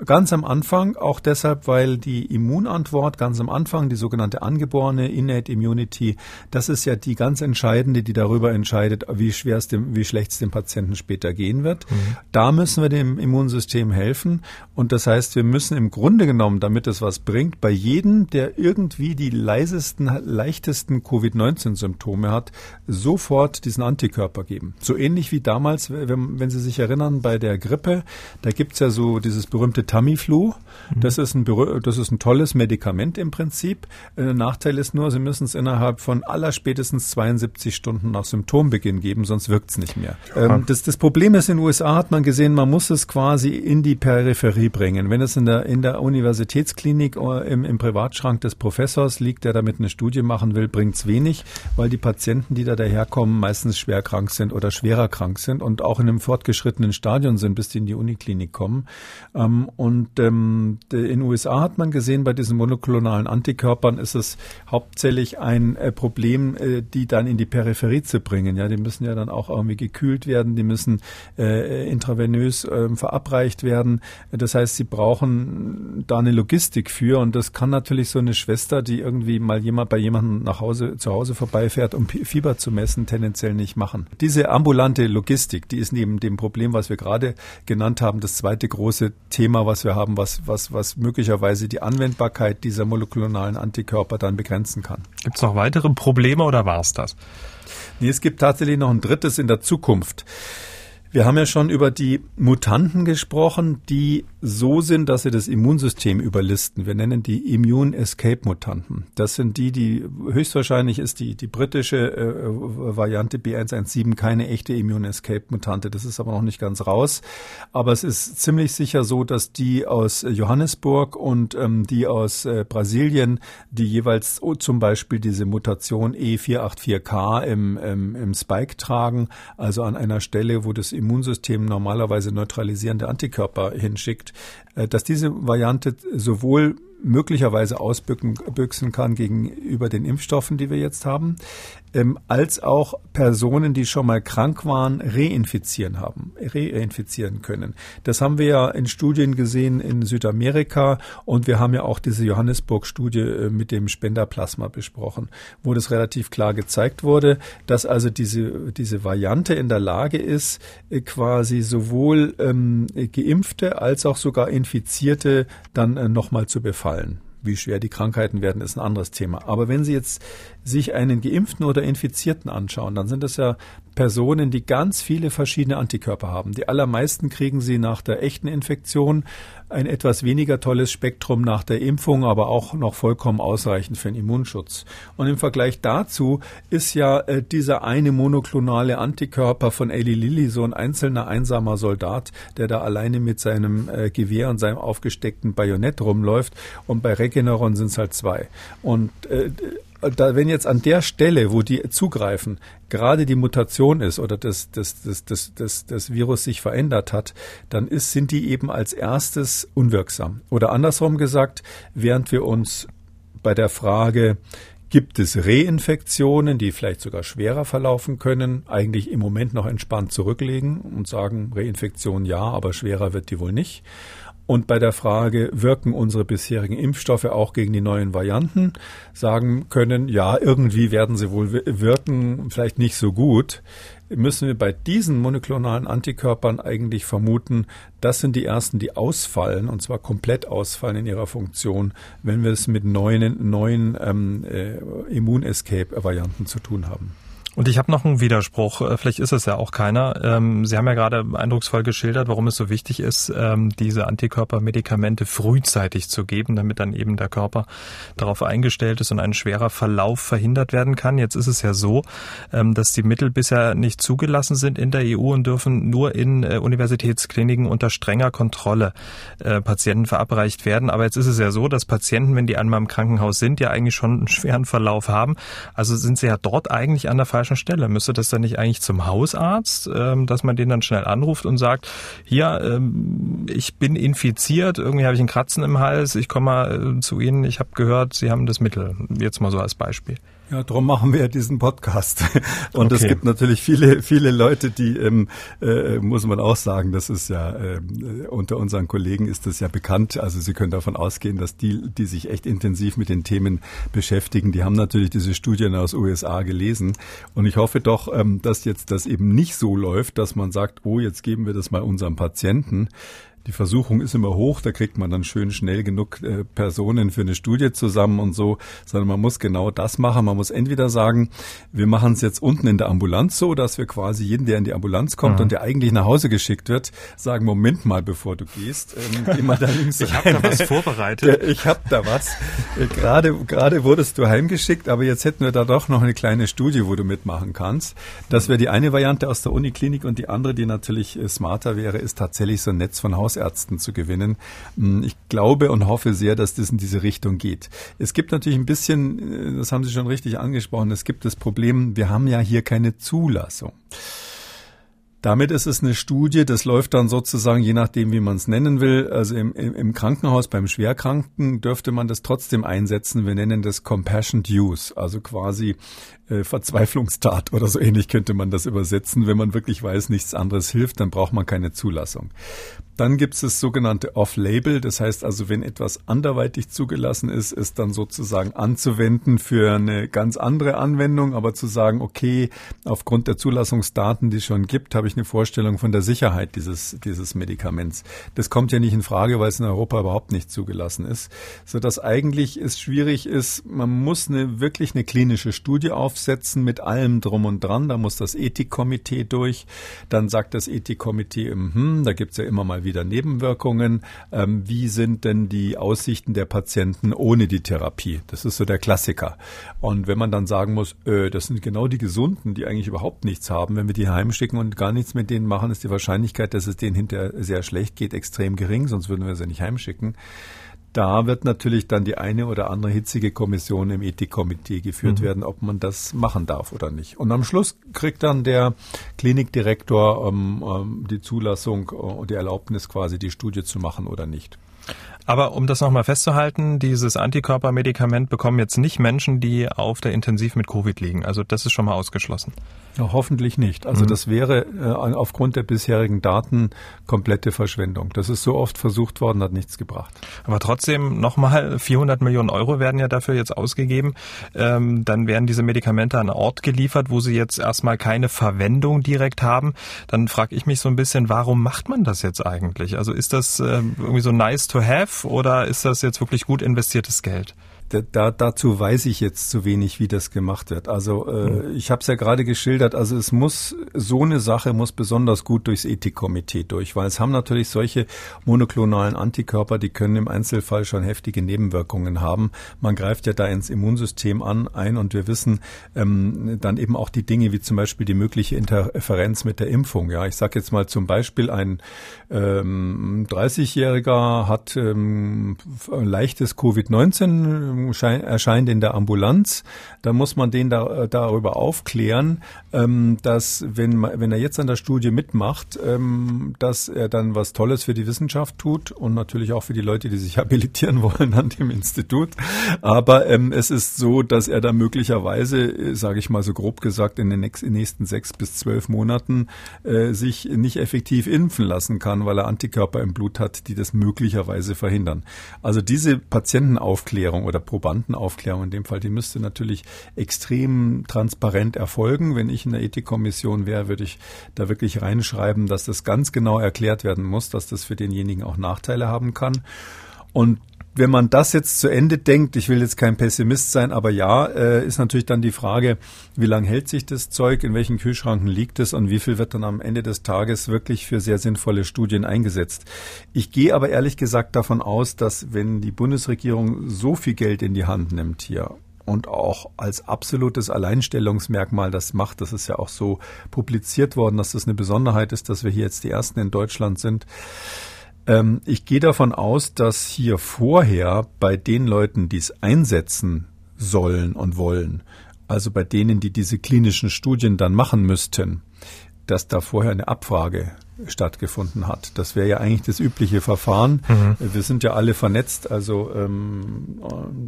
ganz am Anfang, auch deshalb, weil die Immunantwort ganz am Anfang, die sogenannte angeborene Innate Immunity, das ist ja die ganz entscheidende, die darüber entscheidet, wie schwer es dem, wie schlecht es dem Patienten später gehen wird. Mhm. Da müssen wir dem Immunsystem helfen. Und das heißt, wir müssen im Grunde genommen, damit es was bringt, bei jedem, der irgendwie die leisesten, leichtesten Covid-19-Symptome hat, sofort diesen Antikörper geben. So ähnlich wie damals, wenn, wenn Sie sich erinnern, bei der Grippe, da gibt's ja so dieses berühmte Tamiflu. Mhm. Das ist ein, das ist ein tolles Medikament im Prinzip. Der Nachteil ist nur, Sie müssen es innerhalb von allerspätestens 72 Stunden nach Symptombeginn geben, sonst wirkt es nicht mehr. Ähm, das, das Problem ist, in den USA hat man gesehen, man muss es quasi in die Peripherie bringen. Wenn es in der, in der Universitätsklinik oder im, im Privatschrank des Professors liegt, der damit eine Studie machen will, bringt es wenig, weil die Patienten, die da daherkommen, meistens schwer krank sind oder schwerer krank sind und auch in einem fortgeschrittenen Stadion sind, bis die in die Uniklinik kommen. Ähm, und ähm, in den USA hat man gesehen, bei diesen monoklonalen Antikörpern ist es hauptsächlich ein äh, Problem, äh, die dann in die Peripherie zu bringen. Ja, die müssen ja dann auch irgendwie gekühlt werden, die müssen äh, intravenös äh, verabreicht werden. Das heißt, sie brauchen da eine Logistik für und das kann natürlich so eine Schwester, die irgendwie mal jemand bei jemandem nach Hause zu Hause vorbeifährt, um Fieber zu messen, tendenziell nicht machen. Diese ambulante Logistik, die ist neben dem Problem, was wir gerade genannt haben, das zweite große Thema, was wir haben, was was was möglicherweise die Anwendbarkeit dieser molekularen Antikörper dann begrenzen kann. Gibt es noch weitere Probleme oder war es das? Nee, es gibt tatsächlich noch ein drittes in der Zukunft. Wir haben ja schon über die Mutanten gesprochen, die so sind, dass sie das Immunsystem überlisten. Wir nennen die Immune Escape Mutanten. Das sind die, die höchstwahrscheinlich ist die, die britische äh, Variante B117 keine echte Immune Escape Mutante. Das ist aber noch nicht ganz raus. Aber es ist ziemlich sicher so, dass die aus Johannesburg und ähm, die aus äh, Brasilien, die jeweils oh, zum Beispiel diese Mutation E484K im, im, im Spike tragen, also an einer Stelle, wo das Immunsystem normalerweise neutralisierende Antikörper hinschickt, äh, dass diese Variante sowohl möglicherweise ausbüchsen kann gegenüber den Impfstoffen, die wir jetzt haben, ähm, als auch Personen, die schon mal krank waren, reinfizieren haben, reinfizieren können. Das haben wir ja in Studien gesehen in Südamerika und wir haben ja auch diese Johannesburg-Studie äh, mit dem Spenderplasma besprochen, wo das relativ klar gezeigt wurde, dass also diese, diese Variante in der Lage ist, äh, quasi sowohl ähm, Geimpfte als auch sogar Infizierte dann äh, nochmal zu befallen. Wie schwer die Krankheiten werden, ist ein anderes Thema. Aber wenn Sie jetzt sich einen Geimpften oder Infizierten anschauen, dann sind das ja Personen, die ganz viele verschiedene Antikörper haben. Die allermeisten kriegen sie nach der echten Infektion, ein etwas weniger tolles Spektrum nach der Impfung, aber auch noch vollkommen ausreichend für den Immunschutz. Und im Vergleich dazu ist ja äh, dieser eine monoklonale Antikörper von Eli Lilly so ein einzelner einsamer Soldat, der da alleine mit seinem äh, Gewehr und seinem aufgesteckten Bajonett rumläuft. Und bei Regeneron sind es halt zwei. Und äh, da, wenn jetzt an der Stelle, wo die zugreifen, gerade die Mutation ist oder das, das, das, das, das, das Virus sich verändert hat, dann ist, sind die eben als erstes unwirksam. Oder andersrum gesagt, während wir uns bei der Frage, gibt es Reinfektionen, die vielleicht sogar schwerer verlaufen können, eigentlich im Moment noch entspannt zurücklegen und sagen, Reinfektion ja, aber schwerer wird die wohl nicht. Und bei der Frage, wirken unsere bisherigen Impfstoffe auch gegen die neuen Varianten, sagen können, ja, irgendwie werden sie wohl wirken, vielleicht nicht so gut, müssen wir bei diesen monoklonalen Antikörpern eigentlich vermuten, das sind die ersten, die ausfallen, und zwar komplett ausfallen in ihrer Funktion, wenn wir es mit neuen, neuen ähm, äh, Immun-Escape-Varianten zu tun haben. Und ich habe noch einen Widerspruch, äh, vielleicht ist es ja auch keiner. Ähm, Sie haben ja gerade eindrucksvoll geschildert, warum es so wichtig ist, ähm, diese Antikörpermedikamente frühzeitig zu geben, damit dann eben der Körper darauf eingestellt ist und ein schwerer Verlauf verhindert werden kann. Jetzt ist es ja so, ähm, dass die Mittel bisher nicht zugelassen sind in der EU und dürfen nur in äh, Universitätskliniken unter strenger Kontrolle äh, Patienten verabreicht werden. Aber jetzt ist es ja so, dass Patienten, wenn die einmal im Krankenhaus sind, ja eigentlich schon einen schweren Verlauf haben. Also sind sie ja dort eigentlich an der falschen Stelle. Müsste das dann nicht eigentlich zum Hausarzt, ähm, dass man den dann schnell anruft und sagt, hier, ähm, ich bin infiziert, irgendwie habe ich einen Kratzen im Hals, ich komme mal äh, zu Ihnen, ich habe gehört, Sie haben das Mittel. Jetzt mal so als Beispiel. Ja, darum machen wir diesen Podcast. Und okay. es gibt natürlich viele, viele Leute, die, ähm, äh, muss man auch sagen, das ist ja, äh, unter unseren Kollegen ist das ja bekannt. Also Sie können davon ausgehen, dass die, die sich echt intensiv mit den Themen beschäftigen, die haben natürlich diese Studien aus USA gelesen. Und ich hoffe doch, ähm, dass jetzt das eben nicht so läuft, dass man sagt, oh, jetzt geben wir das mal unserem Patienten die Versuchung ist immer hoch, da kriegt man dann schön schnell genug äh, Personen für eine Studie zusammen und so, sondern man muss genau das machen. Man muss entweder sagen, wir machen es jetzt unten in der Ambulanz so, dass wir quasi jeden, der in die Ambulanz kommt mhm. und der eigentlich nach Hause geschickt wird, sagen, Moment mal, bevor du gehst, ähm, geh mal da links Ich habe da was vorbereitet. ich habe da was. Äh, gerade, gerade wurdest du heimgeschickt, aber jetzt hätten wir da doch noch eine kleine Studie, wo du mitmachen kannst. Das wäre die eine Variante aus der Uniklinik und die andere, die natürlich äh, smarter wäre, ist tatsächlich so ein Netz von Haus Hausärzten zu gewinnen. Hm, ich glaube und hoffe sehr, dass das in diese Richtung geht. Es gibt natürlich ein bisschen, äh, das haben Sie schon richtig angesprochen, es gibt das Problem, wir haben ja hier keine Zulassung. Damit ist es eine Studie, das läuft dann sozusagen, je nachdem, wie man es nennen will. Also im, im, Krankenhaus beim Schwerkranken dürfte man das trotzdem einsetzen. Wir nennen das Compassionate Use, also quasi äh, Verzweiflungstat oder so ähnlich könnte man das übersetzen. Wenn man wirklich weiß, nichts anderes hilft, dann braucht man keine Zulassung. Dann gibt es das sogenannte Off-Label. Das heißt also, wenn etwas anderweitig zugelassen ist, ist dann sozusagen anzuwenden für eine ganz andere Anwendung, aber zu sagen, okay, aufgrund der Zulassungsdaten, die es schon gibt, habe ich eine Vorstellung von der Sicherheit dieses, dieses Medikaments. Das kommt ja nicht in Frage, weil es in Europa überhaupt nicht zugelassen ist, sodass eigentlich es schwierig ist, man muss eine, wirklich eine klinische Studie aufsetzen mit allem drum und dran. Da muss das Ethikkomitee durch. Dann sagt das Ethikkomitee, hm, da gibt's ja immer mal wieder wieder Nebenwirkungen. Ähm, wie sind denn die Aussichten der Patienten ohne die Therapie? Das ist so der Klassiker. Und wenn man dann sagen muss, äh, das sind genau die Gesunden, die eigentlich überhaupt nichts haben, wenn wir die heimschicken und gar nichts mit denen machen, ist die Wahrscheinlichkeit, dass es denen hinterher sehr schlecht geht, extrem gering, sonst würden wir sie nicht heimschicken. Da wird natürlich dann die eine oder andere hitzige Kommission im Ethikkomitee geführt mhm. werden, ob man das machen darf oder nicht. Und am Schluss kriegt dann der Klinikdirektor ähm, ähm, die Zulassung und äh, die Erlaubnis quasi, die Studie zu machen oder nicht. Aber um das nochmal festzuhalten, dieses Antikörpermedikament bekommen jetzt nicht Menschen, die auf der Intensiv mit Covid liegen. Also das ist schon mal ausgeschlossen. Ja, hoffentlich nicht. Also mhm. das wäre äh, aufgrund der bisherigen Daten komplette Verschwendung. Das ist so oft versucht worden, hat nichts gebracht. Aber trotzdem nochmal 400 Millionen Euro werden ja dafür jetzt ausgegeben. Ähm, dann werden diese Medikamente an Ort geliefert, wo sie jetzt erstmal keine Verwendung direkt haben. Dann frage ich mich so ein bisschen, warum macht man das jetzt eigentlich? Also ist das äh, irgendwie so nice to have oder ist das jetzt wirklich gut investiertes Geld? Da, dazu weiß ich jetzt zu wenig, wie das gemacht wird. Also äh, hm. ich habe es ja gerade geschildert. Also es muss so eine Sache muss besonders gut durchs Ethikkomitee durch, weil es haben natürlich solche monoklonalen Antikörper, die können im Einzelfall schon heftige Nebenwirkungen haben. Man greift ja da ins Immunsystem an ein und wir wissen ähm, dann eben auch die Dinge wie zum Beispiel die mögliche Interferenz mit der Impfung. Ja, ich sage jetzt mal zum Beispiel ein ähm, 30-Jähriger hat ähm, leichtes Covid-19 erscheint in der Ambulanz, dann muss man den da, äh, darüber aufklären, ähm, dass wenn, wenn er jetzt an der Studie mitmacht, ähm, dass er dann was Tolles für die Wissenschaft tut und natürlich auch für die Leute, die sich habilitieren wollen an dem Institut. Aber ähm, es ist so, dass er da möglicherweise, äh, sage ich mal so grob gesagt, in den nächsten sechs bis zwölf Monaten äh, sich nicht effektiv impfen lassen kann, weil er Antikörper im Blut hat, die das möglicherweise verhindern. Also diese Patientenaufklärung oder Probandenaufklärung in dem Fall, die müsste natürlich extrem transparent erfolgen. Wenn ich in der Ethikkommission wäre, würde ich da wirklich reinschreiben, dass das ganz genau erklärt werden muss, dass das für denjenigen auch Nachteile haben kann. Und wenn man das jetzt zu Ende denkt, ich will jetzt kein Pessimist sein, aber ja, äh, ist natürlich dann die Frage, wie lange hält sich das Zeug, in welchen Kühlschranken liegt es und wie viel wird dann am Ende des Tages wirklich für sehr sinnvolle Studien eingesetzt. Ich gehe aber ehrlich gesagt davon aus, dass wenn die Bundesregierung so viel Geld in die Hand nimmt hier und auch als absolutes Alleinstellungsmerkmal das macht. Das ist ja auch so publiziert worden, dass das eine Besonderheit ist, dass wir hier jetzt die Ersten in Deutschland sind. Ähm, ich gehe davon aus, dass hier vorher bei den Leuten, die es einsetzen sollen und wollen, also bei denen, die diese klinischen Studien dann machen müssten, dass da vorher eine Abfrage stattgefunden hat. Das wäre ja eigentlich das übliche Verfahren. Mhm. Wir sind ja alle vernetzt. Also ähm,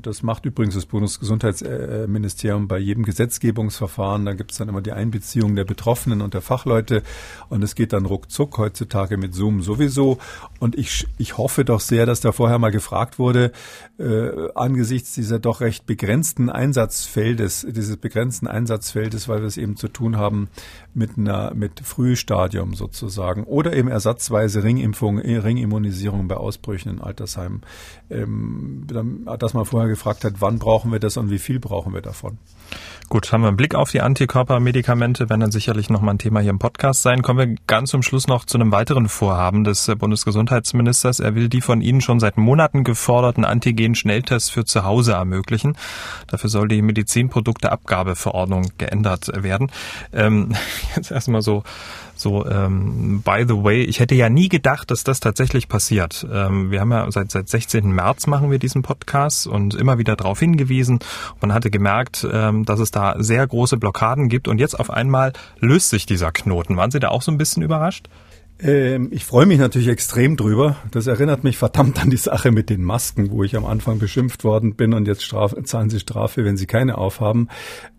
das macht übrigens das Bundesgesundheitsministerium bei jedem Gesetzgebungsverfahren. Da gibt es dann immer die Einbeziehung der Betroffenen und der Fachleute und es geht dann ruckzuck heutzutage mit Zoom sowieso. Und ich, ich hoffe doch sehr, dass da vorher mal gefragt wurde, äh, angesichts dieser doch recht begrenzten Einsatzfeldes, dieses begrenzten Einsatzfeldes, weil wir es eben zu tun haben mit einer mit Frühstadium sozusagen sagen, oder eben ersatzweise Ringimpfung, äh, Ringimmunisierung bei Ausbrüchen in Altersheimen, ähm, dass man vorher gefragt hat, wann brauchen wir das und wie viel brauchen wir davon. Gut, haben wir einen Blick auf die Antikörpermedikamente, werden dann sicherlich nochmal ein Thema hier im Podcast sein. Kommen wir ganz zum Schluss noch zu einem weiteren Vorhaben des äh, Bundesgesundheitsministers. Er will die von Ihnen schon seit Monaten geforderten Antigen-Schnelltests für zu Hause ermöglichen. Dafür soll die Medizinprodukteabgabeverordnung geändert werden. Ähm, jetzt erstmal so so, ähm, by the way, ich hätte ja nie gedacht, dass das tatsächlich passiert. Ähm, wir haben ja seit, seit 16. März machen wir diesen Podcast und immer wieder darauf hingewiesen. Man hatte gemerkt, ähm, dass es da sehr große Blockaden gibt und jetzt auf einmal löst sich dieser Knoten. Waren Sie da auch so ein bisschen überrascht? Ähm, ich freue mich natürlich extrem drüber. Das erinnert mich verdammt an die Sache mit den Masken, wo ich am Anfang beschimpft worden bin und jetzt Straf, zahlen sie Strafe, wenn sie keine aufhaben.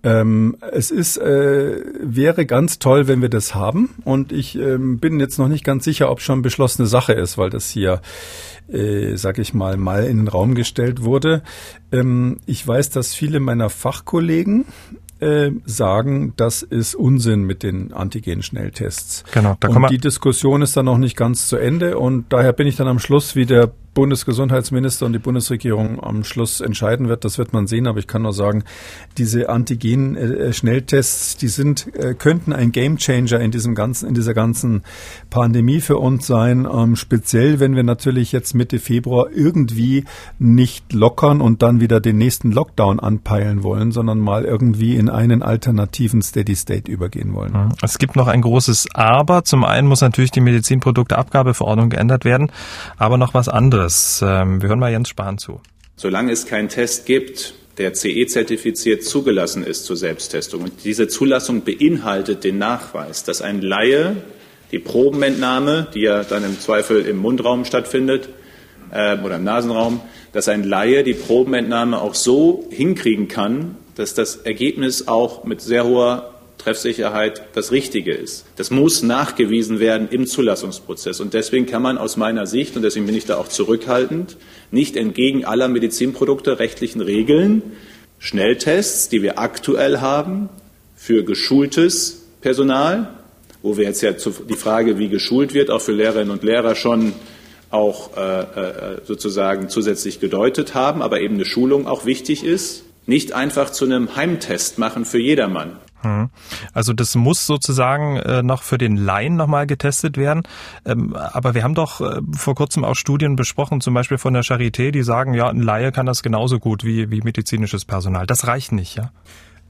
Ähm, es ist, äh, wäre ganz toll, wenn wir das haben. Und ich ähm, bin jetzt noch nicht ganz sicher, ob schon beschlossene Sache ist, weil das hier äh, sag ich mal, mal in den Raum gestellt wurde. Ähm, ich weiß, dass viele meiner Fachkollegen äh, sagen, das ist Unsinn mit den Antigen-Schnelltests. Genau, da und die Diskussion ist dann noch nicht ganz zu Ende und daher bin ich dann am Schluss wie der Bundesgesundheitsminister und die Bundesregierung am Schluss entscheiden wird, das wird man sehen. Aber ich kann nur sagen, diese Antigen-Schnelltests, die sind, äh, könnten ein Gamechanger in diesem ganzen, in dieser ganzen Pandemie für uns sein. Ähm, speziell, wenn wir natürlich jetzt Mitte Februar irgendwie nicht lockern und dann wieder den nächsten Lockdown anpeilen wollen, sondern mal irgendwie in einen alternativen Steady State übergehen wollen. Mhm. Es gibt noch ein großes Aber. Zum einen muss natürlich die Medizinprodukteabgabeverordnung geändert werden, aber noch was anderes anderes. Ähm, wir hören mal Jens Spahn zu. Solange es keinen Test gibt, der CE-zertifiziert zugelassen ist zur Selbsttestung. Und diese Zulassung beinhaltet den Nachweis, dass ein Laie die Probenentnahme, die ja dann im Zweifel im Mundraum stattfindet, äh, oder im Nasenraum, dass ein Laie die Probenentnahme auch so hinkriegen kann, dass das Ergebnis auch mit sehr hoher Treffsicherheit das Richtige ist. Das muss nachgewiesen werden im Zulassungsprozess. Und deswegen kann man aus meiner Sicht, und deswegen bin ich da auch zurückhaltend, nicht entgegen aller Medizinprodukte rechtlichen Regeln Schnelltests, die wir aktuell haben, für geschultes Personal, wo wir jetzt ja die Frage, wie geschult wird, auch für Lehrerinnen und Lehrer schon auch äh, äh, sozusagen zusätzlich gedeutet haben, aber eben eine Schulung auch wichtig ist, nicht einfach zu einem Heimtest machen für jedermann. Hm. Also das muss sozusagen äh, noch für den Laien nochmal getestet werden. Ähm, aber wir haben doch äh, vor kurzem auch Studien besprochen, zum Beispiel von der Charité, die sagen, ja, ein Laie kann das genauso gut wie, wie medizinisches Personal. Das reicht nicht, ja?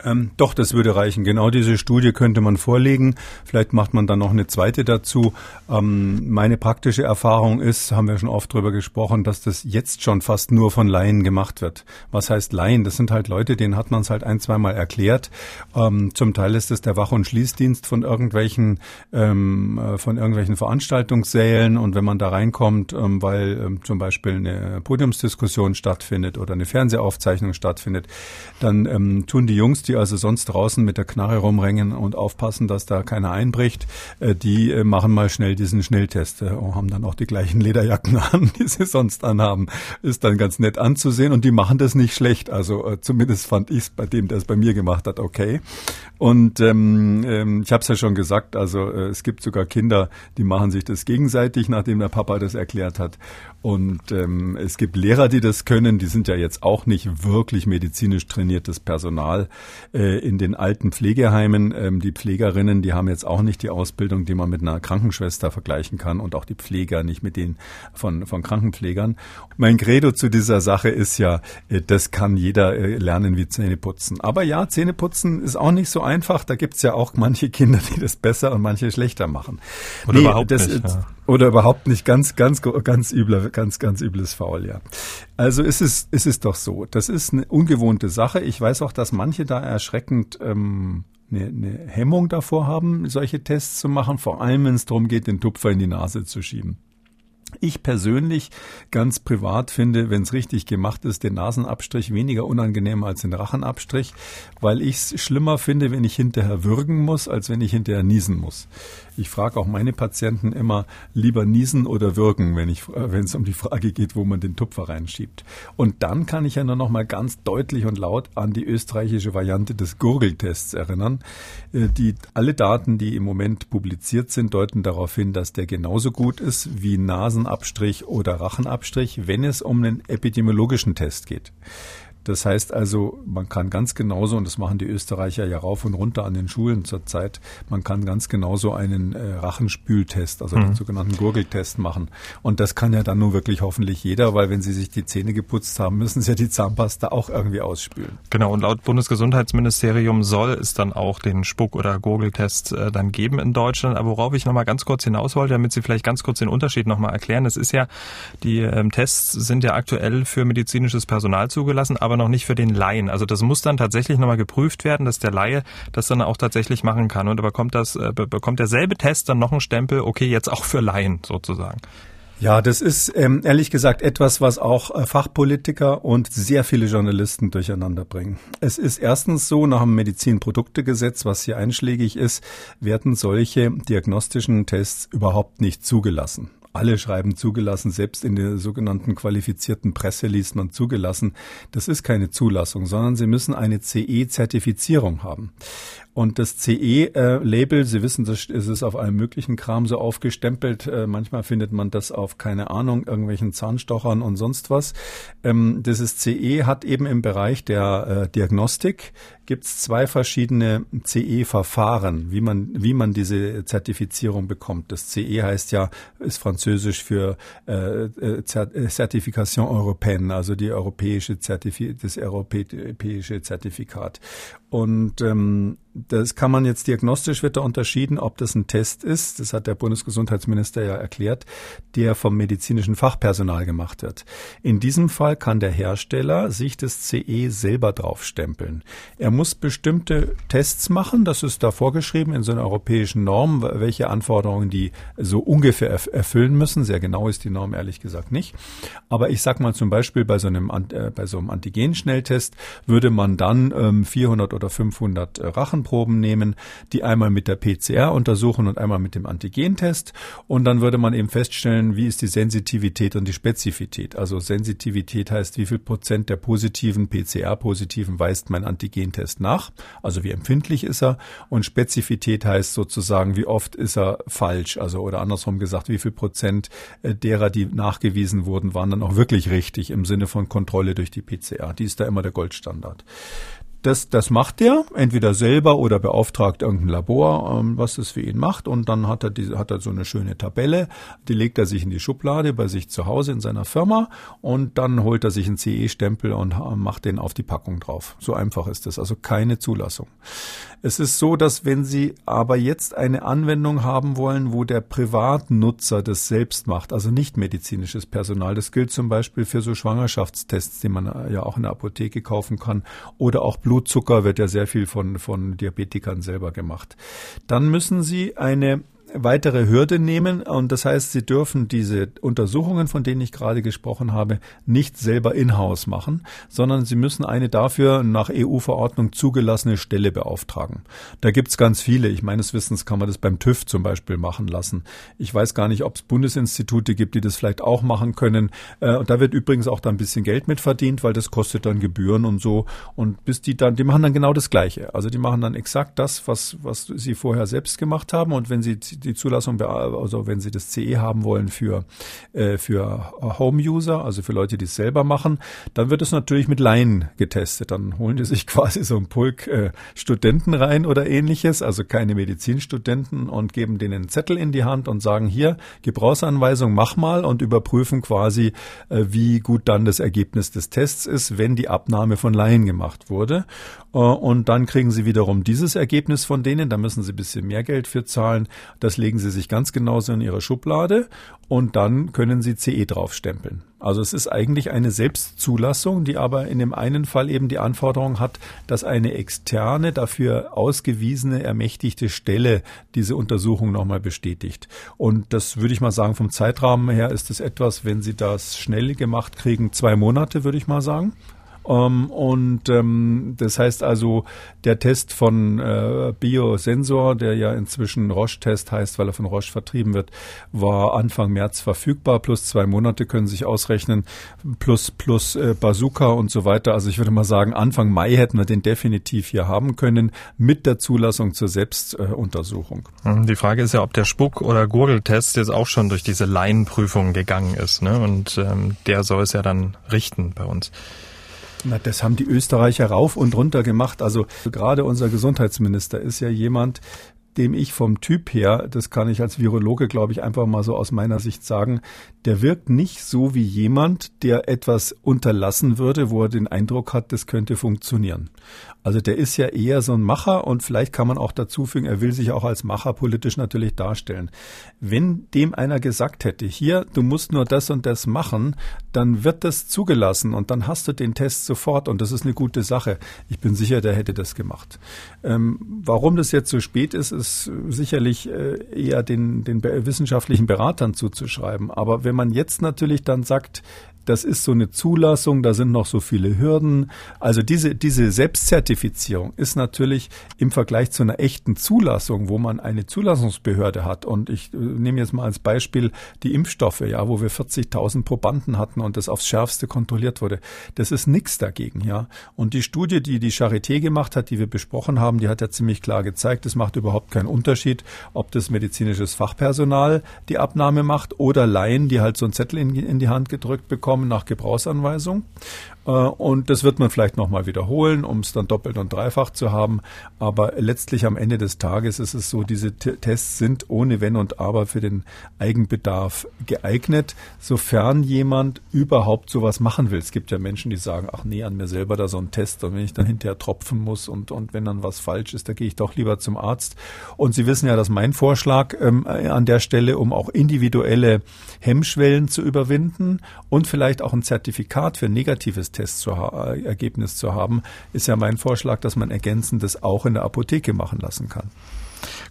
Ähm, doch, das würde reichen. Genau diese Studie könnte man vorlegen. Vielleicht macht man dann noch eine zweite dazu. Ähm, meine praktische Erfahrung ist, haben wir schon oft drüber gesprochen, dass das jetzt schon fast nur von Laien gemacht wird. Was heißt Laien? Das sind halt Leute, denen hat man es halt ein, zweimal erklärt. Ähm, zum Teil ist es der Wach- und Schließdienst von irgendwelchen, ähm, äh, von irgendwelchen Veranstaltungssälen. Und wenn man da reinkommt, ähm, weil ähm, zum Beispiel eine Podiumsdiskussion stattfindet oder eine Fernsehaufzeichnung stattfindet, dann tun die Jungs, die die also sonst draußen mit der Knarre rumrennen und aufpassen, dass da keiner einbricht, äh, die äh, machen mal schnell diesen Schnelltest äh, und haben dann auch die gleichen Lederjacken an, die sie sonst anhaben. Ist dann ganz nett anzusehen und die machen das nicht schlecht. Also zumindest fand ich es bei dem, der es bei mir gemacht hat, okay. Und ähm, ähm, ich habe es ja schon gesagt, also es gibt sogar Kinder, die machen sich das gegenseitig, nachdem der Papa das erklärt hat. Und ähm, es gibt Lehrer, die das können. Die sind ja jetzt auch nicht wirklich medizinisch trainiertes Personal äh, in den alten Pflegeheimen. Ähm, die Pflegerinnen, die haben jetzt auch nicht die Ausbildung, die man mit einer Krankenschwester vergleichen kann und auch die Pfleger nicht mit denen von, von Krankenpflegern. Mein Credo zu dieser Sache ist ja, äh, das kann jeder äh, lernen wie Zähne putzen. Aber ja, Zähne putzen ist auch nicht so einfach. Da gibt's ja auch manche Kinder, die das besser und manche schlechter machen. Oder nee, überhaupt das, nicht. Ja. Oder überhaupt nicht ganz, ganz, ganz übler, ganz, ganz übles Faul, ja. Also ist es, ist es doch so. Das ist eine ungewohnte Sache. Ich weiß auch, dass manche da erschreckend ähm, eine, eine Hemmung davor haben, solche Tests zu machen, vor allem wenn es darum geht, den Tupfer in die Nase zu schieben. Ich persönlich ganz privat finde, wenn es richtig gemacht ist, den Nasenabstrich weniger unangenehm als den Rachenabstrich, weil ich es schlimmer finde, wenn ich hinterher würgen muss, als wenn ich hinterher niesen muss. Ich frage auch meine Patienten immer lieber niesen oder würgen, wenn ich, äh, wenn es um die Frage geht, wo man den Tupfer reinschiebt. Und dann kann ich ja nur noch mal ganz deutlich und laut an die österreichische Variante des Gurgeltests erinnern. Äh, die, alle Daten, die im Moment publiziert sind, deuten darauf hin, dass der genauso gut ist wie Nasenabstrich oder Rachenabstrich, wenn es um einen epidemiologischen Test geht. Das heißt also, man kann ganz genauso, und das machen die Österreicher ja rauf und runter an den Schulen zurzeit, man kann ganz genauso einen äh, Rachenspültest, also mhm. den sogenannten Gurgeltest machen. Und das kann ja dann nur wirklich hoffentlich jeder, weil wenn sie sich die Zähne geputzt haben, müssen sie ja die Zahnpasta auch irgendwie ausspülen. Genau, und laut Bundesgesundheitsministerium soll es dann auch den Spuck- oder Gurgeltest äh, dann geben in Deutschland. Aber worauf ich nochmal ganz kurz hinaus wollte, damit Sie vielleicht ganz kurz den Unterschied nochmal erklären, es ist ja, die ähm, Tests sind ja aktuell für medizinisches Personal zugelassen, aber aber noch nicht für den Laien. Also das muss dann tatsächlich nochmal geprüft werden, dass der Laie das dann auch tatsächlich machen kann. Und bekommt das, äh, bekommt derselbe Test dann noch einen Stempel, okay, jetzt auch für Laien sozusagen. Ja, das ist ähm, ehrlich gesagt etwas, was auch äh, Fachpolitiker und sehr viele Journalisten durcheinander bringen. Es ist erstens so, nach dem Medizinproduktegesetz, was hier einschlägig ist, werden solche diagnostischen Tests überhaupt nicht zugelassen alle schreiben zugelassen, selbst in der sogenannten qualifizierten Presse liest man zugelassen. Das ist keine Zulassung, sondern sie müssen eine CE-Zertifizierung haben. Und das CE-Label, Sie wissen, das ist auf allem möglichen Kram so aufgestempelt. Äh, manchmal findet man das auf, keine Ahnung, irgendwelchen Zahnstochern und sonst was. Ähm, dieses CE hat eben im Bereich der äh, Diagnostik gibt es zwei verschiedene CE-Verfahren, wie man, wie man diese Zertifizierung bekommt. Das CE heißt ja, ist französisch für äh, äh Certification Européenne, also die europäische Zertifi das europäische Zertifikat. Und ähm, das kann man jetzt diagnostisch wird da unterschieden, ob das ein Test ist, das hat der Bundesgesundheitsminister ja erklärt, der vom medizinischen Fachpersonal gemacht wird. In diesem Fall kann der Hersteller sich das CE selber draufstempeln. Er muss bestimmte Tests machen. Das ist da vorgeschrieben in so einer europäischen Norm, welche Anforderungen die so ungefähr erfüllen müssen. Sehr genau ist die Norm ehrlich gesagt nicht. Aber ich sag mal zum Beispiel bei so einem, äh, bei so einem Antigen-Schnelltest würde man dann ähm, 400 oder 500 äh, Rachenproben nehmen, die einmal mit der PCR untersuchen und einmal mit dem Antigentest. Und dann würde man eben feststellen, wie ist die Sensitivität und die Spezifität. Also Sensitivität heißt, wie viel Prozent der positiven PCR-Positiven weist mein Antigentest nach. Also wie empfindlich ist er. Und Spezifität heißt sozusagen, wie oft ist er falsch. Also oder andersrum gesagt, wie viel Prozent äh, derer, die nachgewiesen wurden, waren dann auch wirklich richtig im Sinne von Kontrolle durch die PCR. Die ist da immer der Goldstandard. Das, das macht er entweder selber oder beauftragt irgendein Labor, ähm, was das für ihn macht. Und dann hat er, diese, hat er so eine schöne Tabelle, die legt er sich in die Schublade bei sich zu Hause in seiner Firma und dann holt er sich einen CE-Stempel und macht den auf die Packung drauf. So einfach ist das. Also keine Zulassung. Es ist so, dass wenn Sie aber jetzt eine Anwendung haben wollen, wo der Privatnutzer das selbst macht, also nicht medizinisches Personal, das gilt zum Beispiel für so Schwangerschaftstests, die man ja auch in der Apotheke kaufen kann, oder auch Blutzucker wird ja sehr viel von, von Diabetikern selber gemacht. Dann müssen Sie eine weitere Hürde nehmen. Und das heißt, Sie dürfen diese Untersuchungen, von denen ich gerade gesprochen habe, nicht selber in-house machen, sondern Sie müssen eine dafür nach EU-Verordnung zugelassene Stelle beauftragen. Da gibt's ganz viele. Ich meines Wissens kann man das beim TÜV zum Beispiel machen lassen. Ich weiß gar nicht, ob es Bundesinstitute gibt, die das vielleicht auch machen können. Äh, und da wird übrigens auch da ein bisschen Geld mit verdient, weil das kostet dann Gebühren und so. Und bis die dann, die machen dann genau das Gleiche. Also die machen dann exakt das, was, was sie vorher selbst gemacht haben. Und wenn sie die Zulassung, also wenn Sie das CE haben wollen für, äh, für Home-User, also für Leute, die es selber machen, dann wird es natürlich mit Laien getestet. Dann holen die sich quasi so einen Pulk äh, Studenten rein oder ähnliches, also keine Medizinstudenten und geben denen einen Zettel in die Hand und sagen, hier, Gebrauchsanweisung, mach mal und überprüfen quasi, äh, wie gut dann das Ergebnis des Tests ist, wenn die Abnahme von Laien gemacht wurde. Äh, und dann kriegen sie wiederum dieses Ergebnis von denen, da müssen sie ein bisschen mehr Geld für zahlen. Das legen sie sich ganz genauso in ihre Schublade und dann können sie CE draufstempeln. Also es ist eigentlich eine Selbstzulassung, die aber in dem einen Fall eben die Anforderung hat, dass eine externe, dafür ausgewiesene, ermächtigte Stelle diese Untersuchung nochmal bestätigt. Und das würde ich mal sagen, vom Zeitrahmen her ist es etwas, wenn Sie das schnell gemacht kriegen, zwei Monate, würde ich mal sagen. Ähm, und ähm, das heißt also, der Test von äh, Biosensor, der ja inzwischen Roche-Test heißt, weil er von Roche vertrieben wird, war Anfang März verfügbar. Plus zwei Monate können sich ausrechnen, plus plus äh, Bazooka und so weiter. Also ich würde mal sagen, Anfang Mai hätten wir den definitiv hier haben können mit der Zulassung zur Selbstuntersuchung. Äh, Die Frage ist ja, ob der Spuck- oder Gurgeltest jetzt auch schon durch diese Laienprüfung gegangen ist. Ne? Und ähm, der soll es ja dann richten bei uns. Na, das haben die Österreicher rauf und runter gemacht. Also gerade unser Gesundheitsminister ist ja jemand, dem ich vom Typ her, das kann ich als Virologe, glaube ich, einfach mal so aus meiner Sicht sagen, der wirkt nicht so wie jemand, der etwas unterlassen würde, wo er den Eindruck hat, das könnte funktionieren. Also der ist ja eher so ein Macher und vielleicht kann man auch dazu fügen, er will sich auch als Macher politisch natürlich darstellen. Wenn dem einer gesagt hätte, hier, du musst nur das und das machen, dann wird das zugelassen und dann hast du den Test sofort und das ist eine gute Sache. Ich bin sicher, der hätte das gemacht. Ähm, warum das jetzt so spät ist, ist sicherlich äh, eher den, den wissenschaftlichen Beratern zuzuschreiben. Aber wenn man jetzt natürlich dann sagt, das ist so eine Zulassung, da sind noch so viele Hürden. Also diese, diese Selbstzertifizierung ist natürlich im Vergleich zu einer echten Zulassung, wo man eine Zulassungsbehörde hat. Und ich äh, nehme jetzt mal als Beispiel die Impfstoffe, ja, wo wir 40.000 Probanden hatten und das aufs Schärfste kontrolliert wurde. Das ist nichts dagegen, ja. Und die Studie, die die Charité gemacht hat, die wir besprochen haben, die hat ja ziemlich klar gezeigt, es macht überhaupt keinen Unterschied, ob das medizinisches Fachpersonal die Abnahme macht oder Laien, die halt so einen Zettel in, in die Hand gedrückt bekommen bekommen nach Gebrauchsanweisung. Äh, und das wird man vielleicht nochmal wiederholen, um es dann doppelt und dreifach zu haben. Aber letztlich am Ende des Tages ist es so, diese Tests sind ohne Wenn und Aber für den Eigenbedarf geeignet, sofern jemand überhaupt sowas machen will. Es gibt ja Menschen, die sagen, ach nee, an mir selber da so ein Test und wenn ich dann hinterher tropfen muss und, und wenn dann was falsch ist, da gehe ich doch lieber zum Arzt. Und Sie wissen ja, dass mein Vorschlag ähm, an der Stelle, um auch individuelle Hemmschwellen zu überwinden und vielleicht auch ein Zertifikat für negatives Test zu äh, Ergebnis zu haben, ist ja mein Vorschlag, dass man ergänzendes auch in der Apotheke machen lassen kann.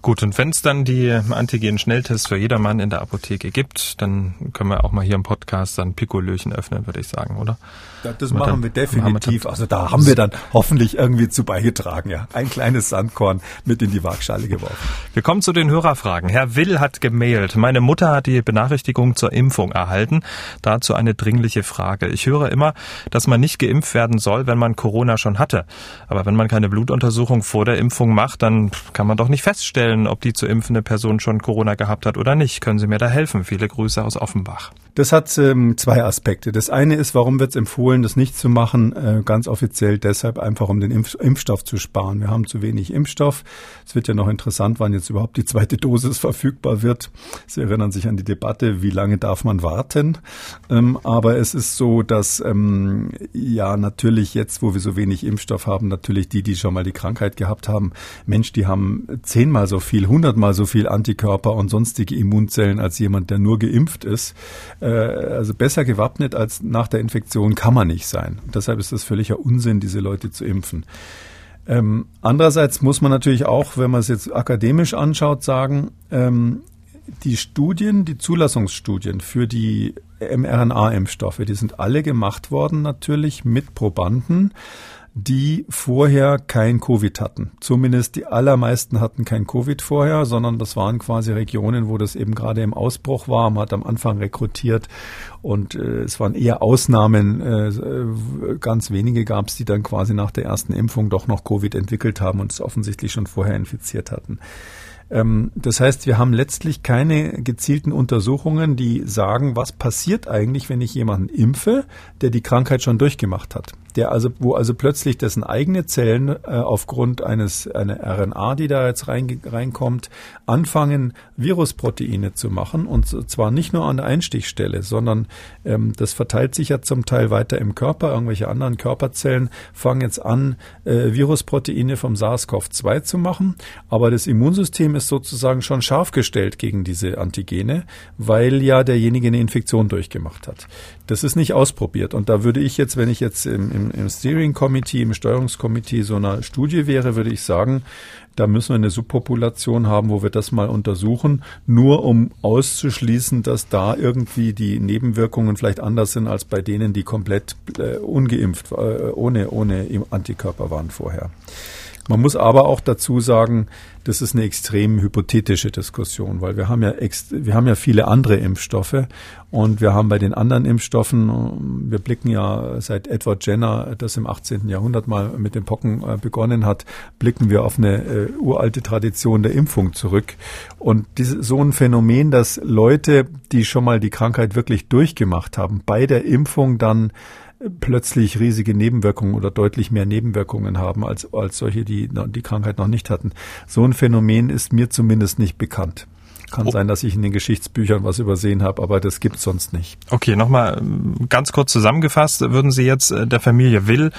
Gut, und wenn es dann die Antigen-Schnelltests für jedermann in der Apotheke gibt, dann können wir auch mal hier im Podcast dann Pikolöchen öffnen, würde ich sagen, oder? Ja, das machen dann, wir definitiv. also da haben wir dann hoffentlich irgendwie zu beigetragen, ja. Ein kleines Sandkorn mit in die Waagschale geworfen. Wir kommen zu den Hörerfragen. Herr Will hat gemailt. Meine Mutter hat die Benachrichtigung zur Impfung erhalten. Dazu eine dringliche Frage. Ich höre immer, dass man nicht geimpft werden soll, wenn man Corona schon hatte. Aber wenn man keine Blutuntersuchung vor der Impfung macht, dann kann man doch nicht feststellen, ob die zu impfende Person schon Corona gehabt hat oder nicht. Können Sie mir da helfen? Viele Grüße aus Offenbach. Das hat ähm, zwei Aspekte. Das eine ist, warum wird es empfohlen, das nicht zu machen? Äh, ganz offiziell deshalb einfach, um den Impf Impfstoff zu sparen. Wir haben zu wenig Impfstoff. Es wird ja noch interessant, wann jetzt überhaupt die zweite Dosis verfügbar wird. Sie erinnern sich an die Debatte, wie lange darf man warten? Ähm, aber es ist so, dass ähm, ja natürlich jetzt, wo wir so wenig Impfstoff haben, natürlich die, die schon mal die Krankheit gehabt haben, Mensch, die haben zehnmal so viel, hundertmal so viel Antikörper und sonstige Immunzellen als jemand, der nur geimpft ist. Äh, also besser gewappnet als nach der Infektion kann man nicht sein. Und deshalb ist das völliger Unsinn, diese Leute zu impfen. Ähm, andererseits muss man natürlich auch, wenn man es jetzt akademisch anschaut, sagen, ähm, die Studien, die Zulassungsstudien für die mRNA-Impfstoffe, die sind alle gemacht worden natürlich mit Probanden die vorher kein Covid hatten. Zumindest die allermeisten hatten kein Covid vorher, sondern das waren quasi Regionen, wo das eben gerade im Ausbruch war. Man hat am Anfang rekrutiert und äh, es waren eher Ausnahmen. Äh, ganz wenige gab es, die dann quasi nach der ersten Impfung doch noch Covid entwickelt haben und es offensichtlich schon vorher infiziert hatten. Ähm, das heißt, wir haben letztlich keine gezielten Untersuchungen, die sagen, was passiert eigentlich, wenn ich jemanden impfe, der die Krankheit schon durchgemacht hat der also, wo also plötzlich dessen eigene Zellen äh, aufgrund eines einer RNA, die da jetzt rein, reinkommt, anfangen, Virusproteine zu machen und zwar nicht nur an der Einstichstelle, sondern ähm, das verteilt sich ja zum Teil weiter im Körper. Irgendwelche anderen Körperzellen fangen jetzt an, äh, Virusproteine vom SARS-CoV-2 zu machen, aber das Immunsystem ist sozusagen schon scharf gestellt gegen diese Antigene, weil ja derjenige eine Infektion durchgemacht hat. Das ist nicht ausprobiert und da würde ich jetzt, wenn ich jetzt im, im im, im Steering Committee, im Steuerungskomitee so einer Studie wäre, würde ich sagen, da müssen wir eine Subpopulation haben, wo wir das mal untersuchen, nur um auszuschließen, dass da irgendwie die Nebenwirkungen vielleicht anders sind als bei denen, die komplett äh, ungeimpft, äh, ohne, ohne Antikörper waren vorher. Man muss aber auch dazu sagen, das ist eine extrem hypothetische Diskussion, weil wir haben ja wir haben ja viele andere Impfstoffe und wir haben bei den anderen Impfstoffen, wir blicken ja seit Edward Jenner, das im 18. Jahrhundert mal mit den Pocken äh, begonnen hat, blicken wir auf eine äh, uralte Tradition der Impfung zurück. Und diese, so ein Phänomen, dass Leute, die schon mal die Krankheit wirklich durchgemacht haben, bei der Impfung dann plötzlich riesige Nebenwirkungen oder deutlich mehr Nebenwirkungen haben als, als solche, die die Krankheit noch nicht hatten. So ein Phänomen ist mir zumindest nicht bekannt. Kann oh. sein, dass ich in den Geschichtsbüchern was übersehen habe, aber das gibt sonst nicht. Okay, nochmal ähm, ganz kurz zusammengefasst. Würden Sie jetzt äh, der Familie Will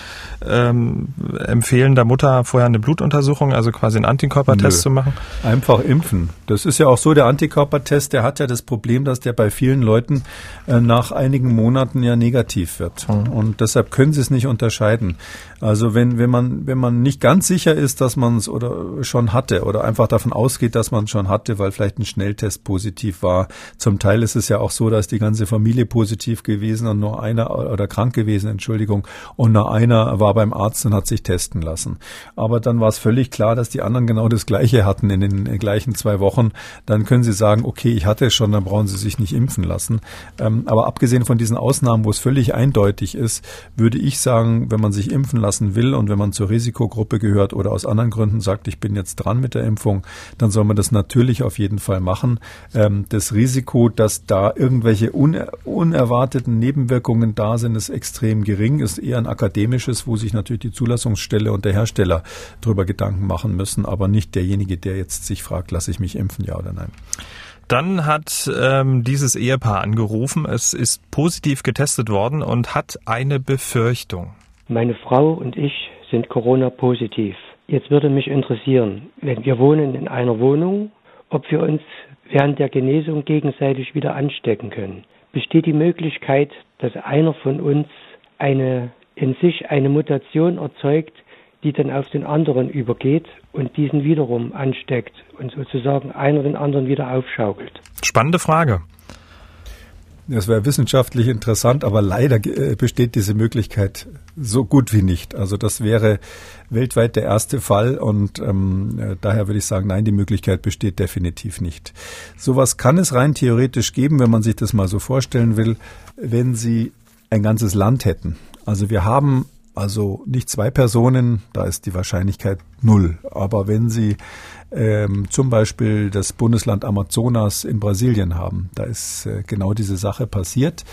ähm, empfehlen, der Mutter vorher eine Blutuntersuchung, also quasi einen Antikörpertest Nö. zu machen? Einfach impfen. Das ist ja auch so, der Antikörpertest, der hat ja das Problem, dass der bei vielen Leuten äh, nach einigen Monaten ja negativ wird. Mhm. Und deshalb können Sie es nicht unterscheiden. Also wenn, wenn man, wenn man nicht ganz sicher ist, dass man es oder schon hatte oder einfach davon ausgeht, dass man es schon hatte, weil vielleicht ein Schnelltest positiv war. Zum Teil ist es ja auch so, dass die ganze Familie positiv gewesen und nur einer oder krank gewesen, Entschuldigung, und nur einer war beim Arzt und hat sich testen lassen. Aber dann war es völlig klar, dass die anderen genau das Gleiche hatten in den gleichen zwei Wochen. Dann können Sie sagen, okay, ich hatte es schon, dann brauchen Sie sich nicht impfen lassen. Ähm, aber abgesehen von diesen Ausnahmen, wo es völlig eindeutig ist, würde ich sagen, wenn man sich impfen lassen will und wenn man zur Risikogruppe gehört oder aus anderen Gründen sagt, ich bin jetzt dran mit der Impfung, dann soll man das natürlich auf jeden Fall machen machen. Ähm, das Risiko, dass da irgendwelche uner unerwarteten Nebenwirkungen da sind, ist extrem gering, ist eher ein akademisches, wo sich natürlich die Zulassungsstelle und der Hersteller darüber Gedanken machen müssen, aber nicht derjenige, der jetzt sich fragt, lasse ich mich impfen, ja oder nein. Dann hat ähm, dieses Ehepaar angerufen. Es ist positiv getestet worden und hat eine Befürchtung. Meine Frau und ich sind Corona-positiv. Jetzt würde mich interessieren, wenn wir wohnen in einer Wohnung, ob wir uns während der Genesung gegenseitig wieder anstecken können. Besteht die Möglichkeit, dass einer von uns eine in sich eine Mutation erzeugt, die dann auf den anderen übergeht und diesen wiederum ansteckt und sozusagen einer den anderen wieder aufschaukelt? Spannende Frage. Das wäre wissenschaftlich interessant, aber leider äh, besteht diese Möglichkeit so gut wie nicht. Also das wäre weltweit der erste Fall und ähm, äh, daher würde ich sagen, nein, die Möglichkeit besteht definitiv nicht. Sowas kann es rein theoretisch geben, wenn man sich das mal so vorstellen will, wenn Sie ein ganzes Land hätten. Also wir haben also nicht zwei Personen, da ist die Wahrscheinlichkeit null. Aber wenn Sie ähm, zum Beispiel das Bundesland Amazonas in Brasilien haben, da ist äh, genau diese Sache passiert.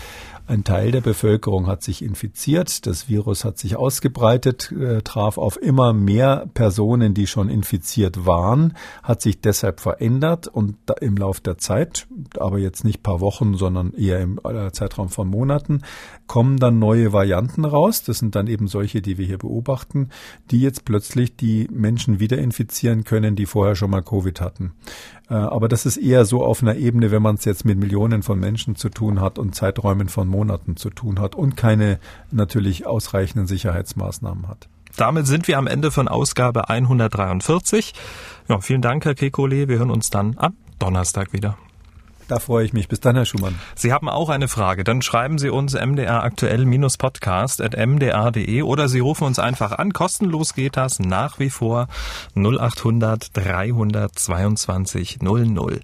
Ein Teil der Bevölkerung hat sich infiziert, das Virus hat sich ausgebreitet, äh, traf auf immer mehr Personen, die schon infiziert waren, hat sich deshalb verändert und im Lauf der Zeit, aber jetzt nicht paar Wochen, sondern eher im äh, Zeitraum von Monaten, kommen dann neue Varianten raus. Das sind dann eben solche, die wir hier beobachten, die jetzt plötzlich die Menschen wieder infizieren können, die vorher schon mal Covid hatten. Äh, aber das ist eher so auf einer Ebene, wenn man es jetzt mit Millionen von Menschen zu tun hat und Zeiträumen von Monaten zu tun hat und keine natürlich ausreichenden Sicherheitsmaßnahmen hat. Damit sind wir am Ende von Ausgabe 143. Ja, vielen Dank, Herr Kekulé. Wir hören uns dann am Donnerstag wieder. Da freue ich mich. Bis dann, Herr Schumann. Sie haben auch eine Frage. Dann schreiben Sie uns mdraktuell-podcast.mdr.de oder Sie rufen uns einfach an. Kostenlos geht das nach wie vor 0800 322 00.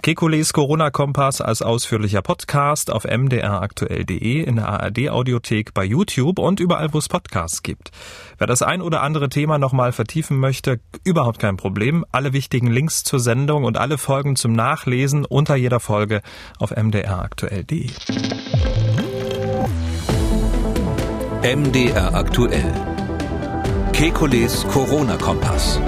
Kekules Corona-Kompass als ausführlicher Podcast auf mdraktuell.de, in der ARD-Audiothek, bei YouTube und überall, wo es Podcasts gibt. Wer das ein oder andere Thema nochmal vertiefen möchte, überhaupt kein Problem. Alle wichtigen Links zur Sendung und alle Folgen zum Nachlesen unter jeder Folge auf mdraktuell.de. MDR aktuell. Kekules Corona-Kompass.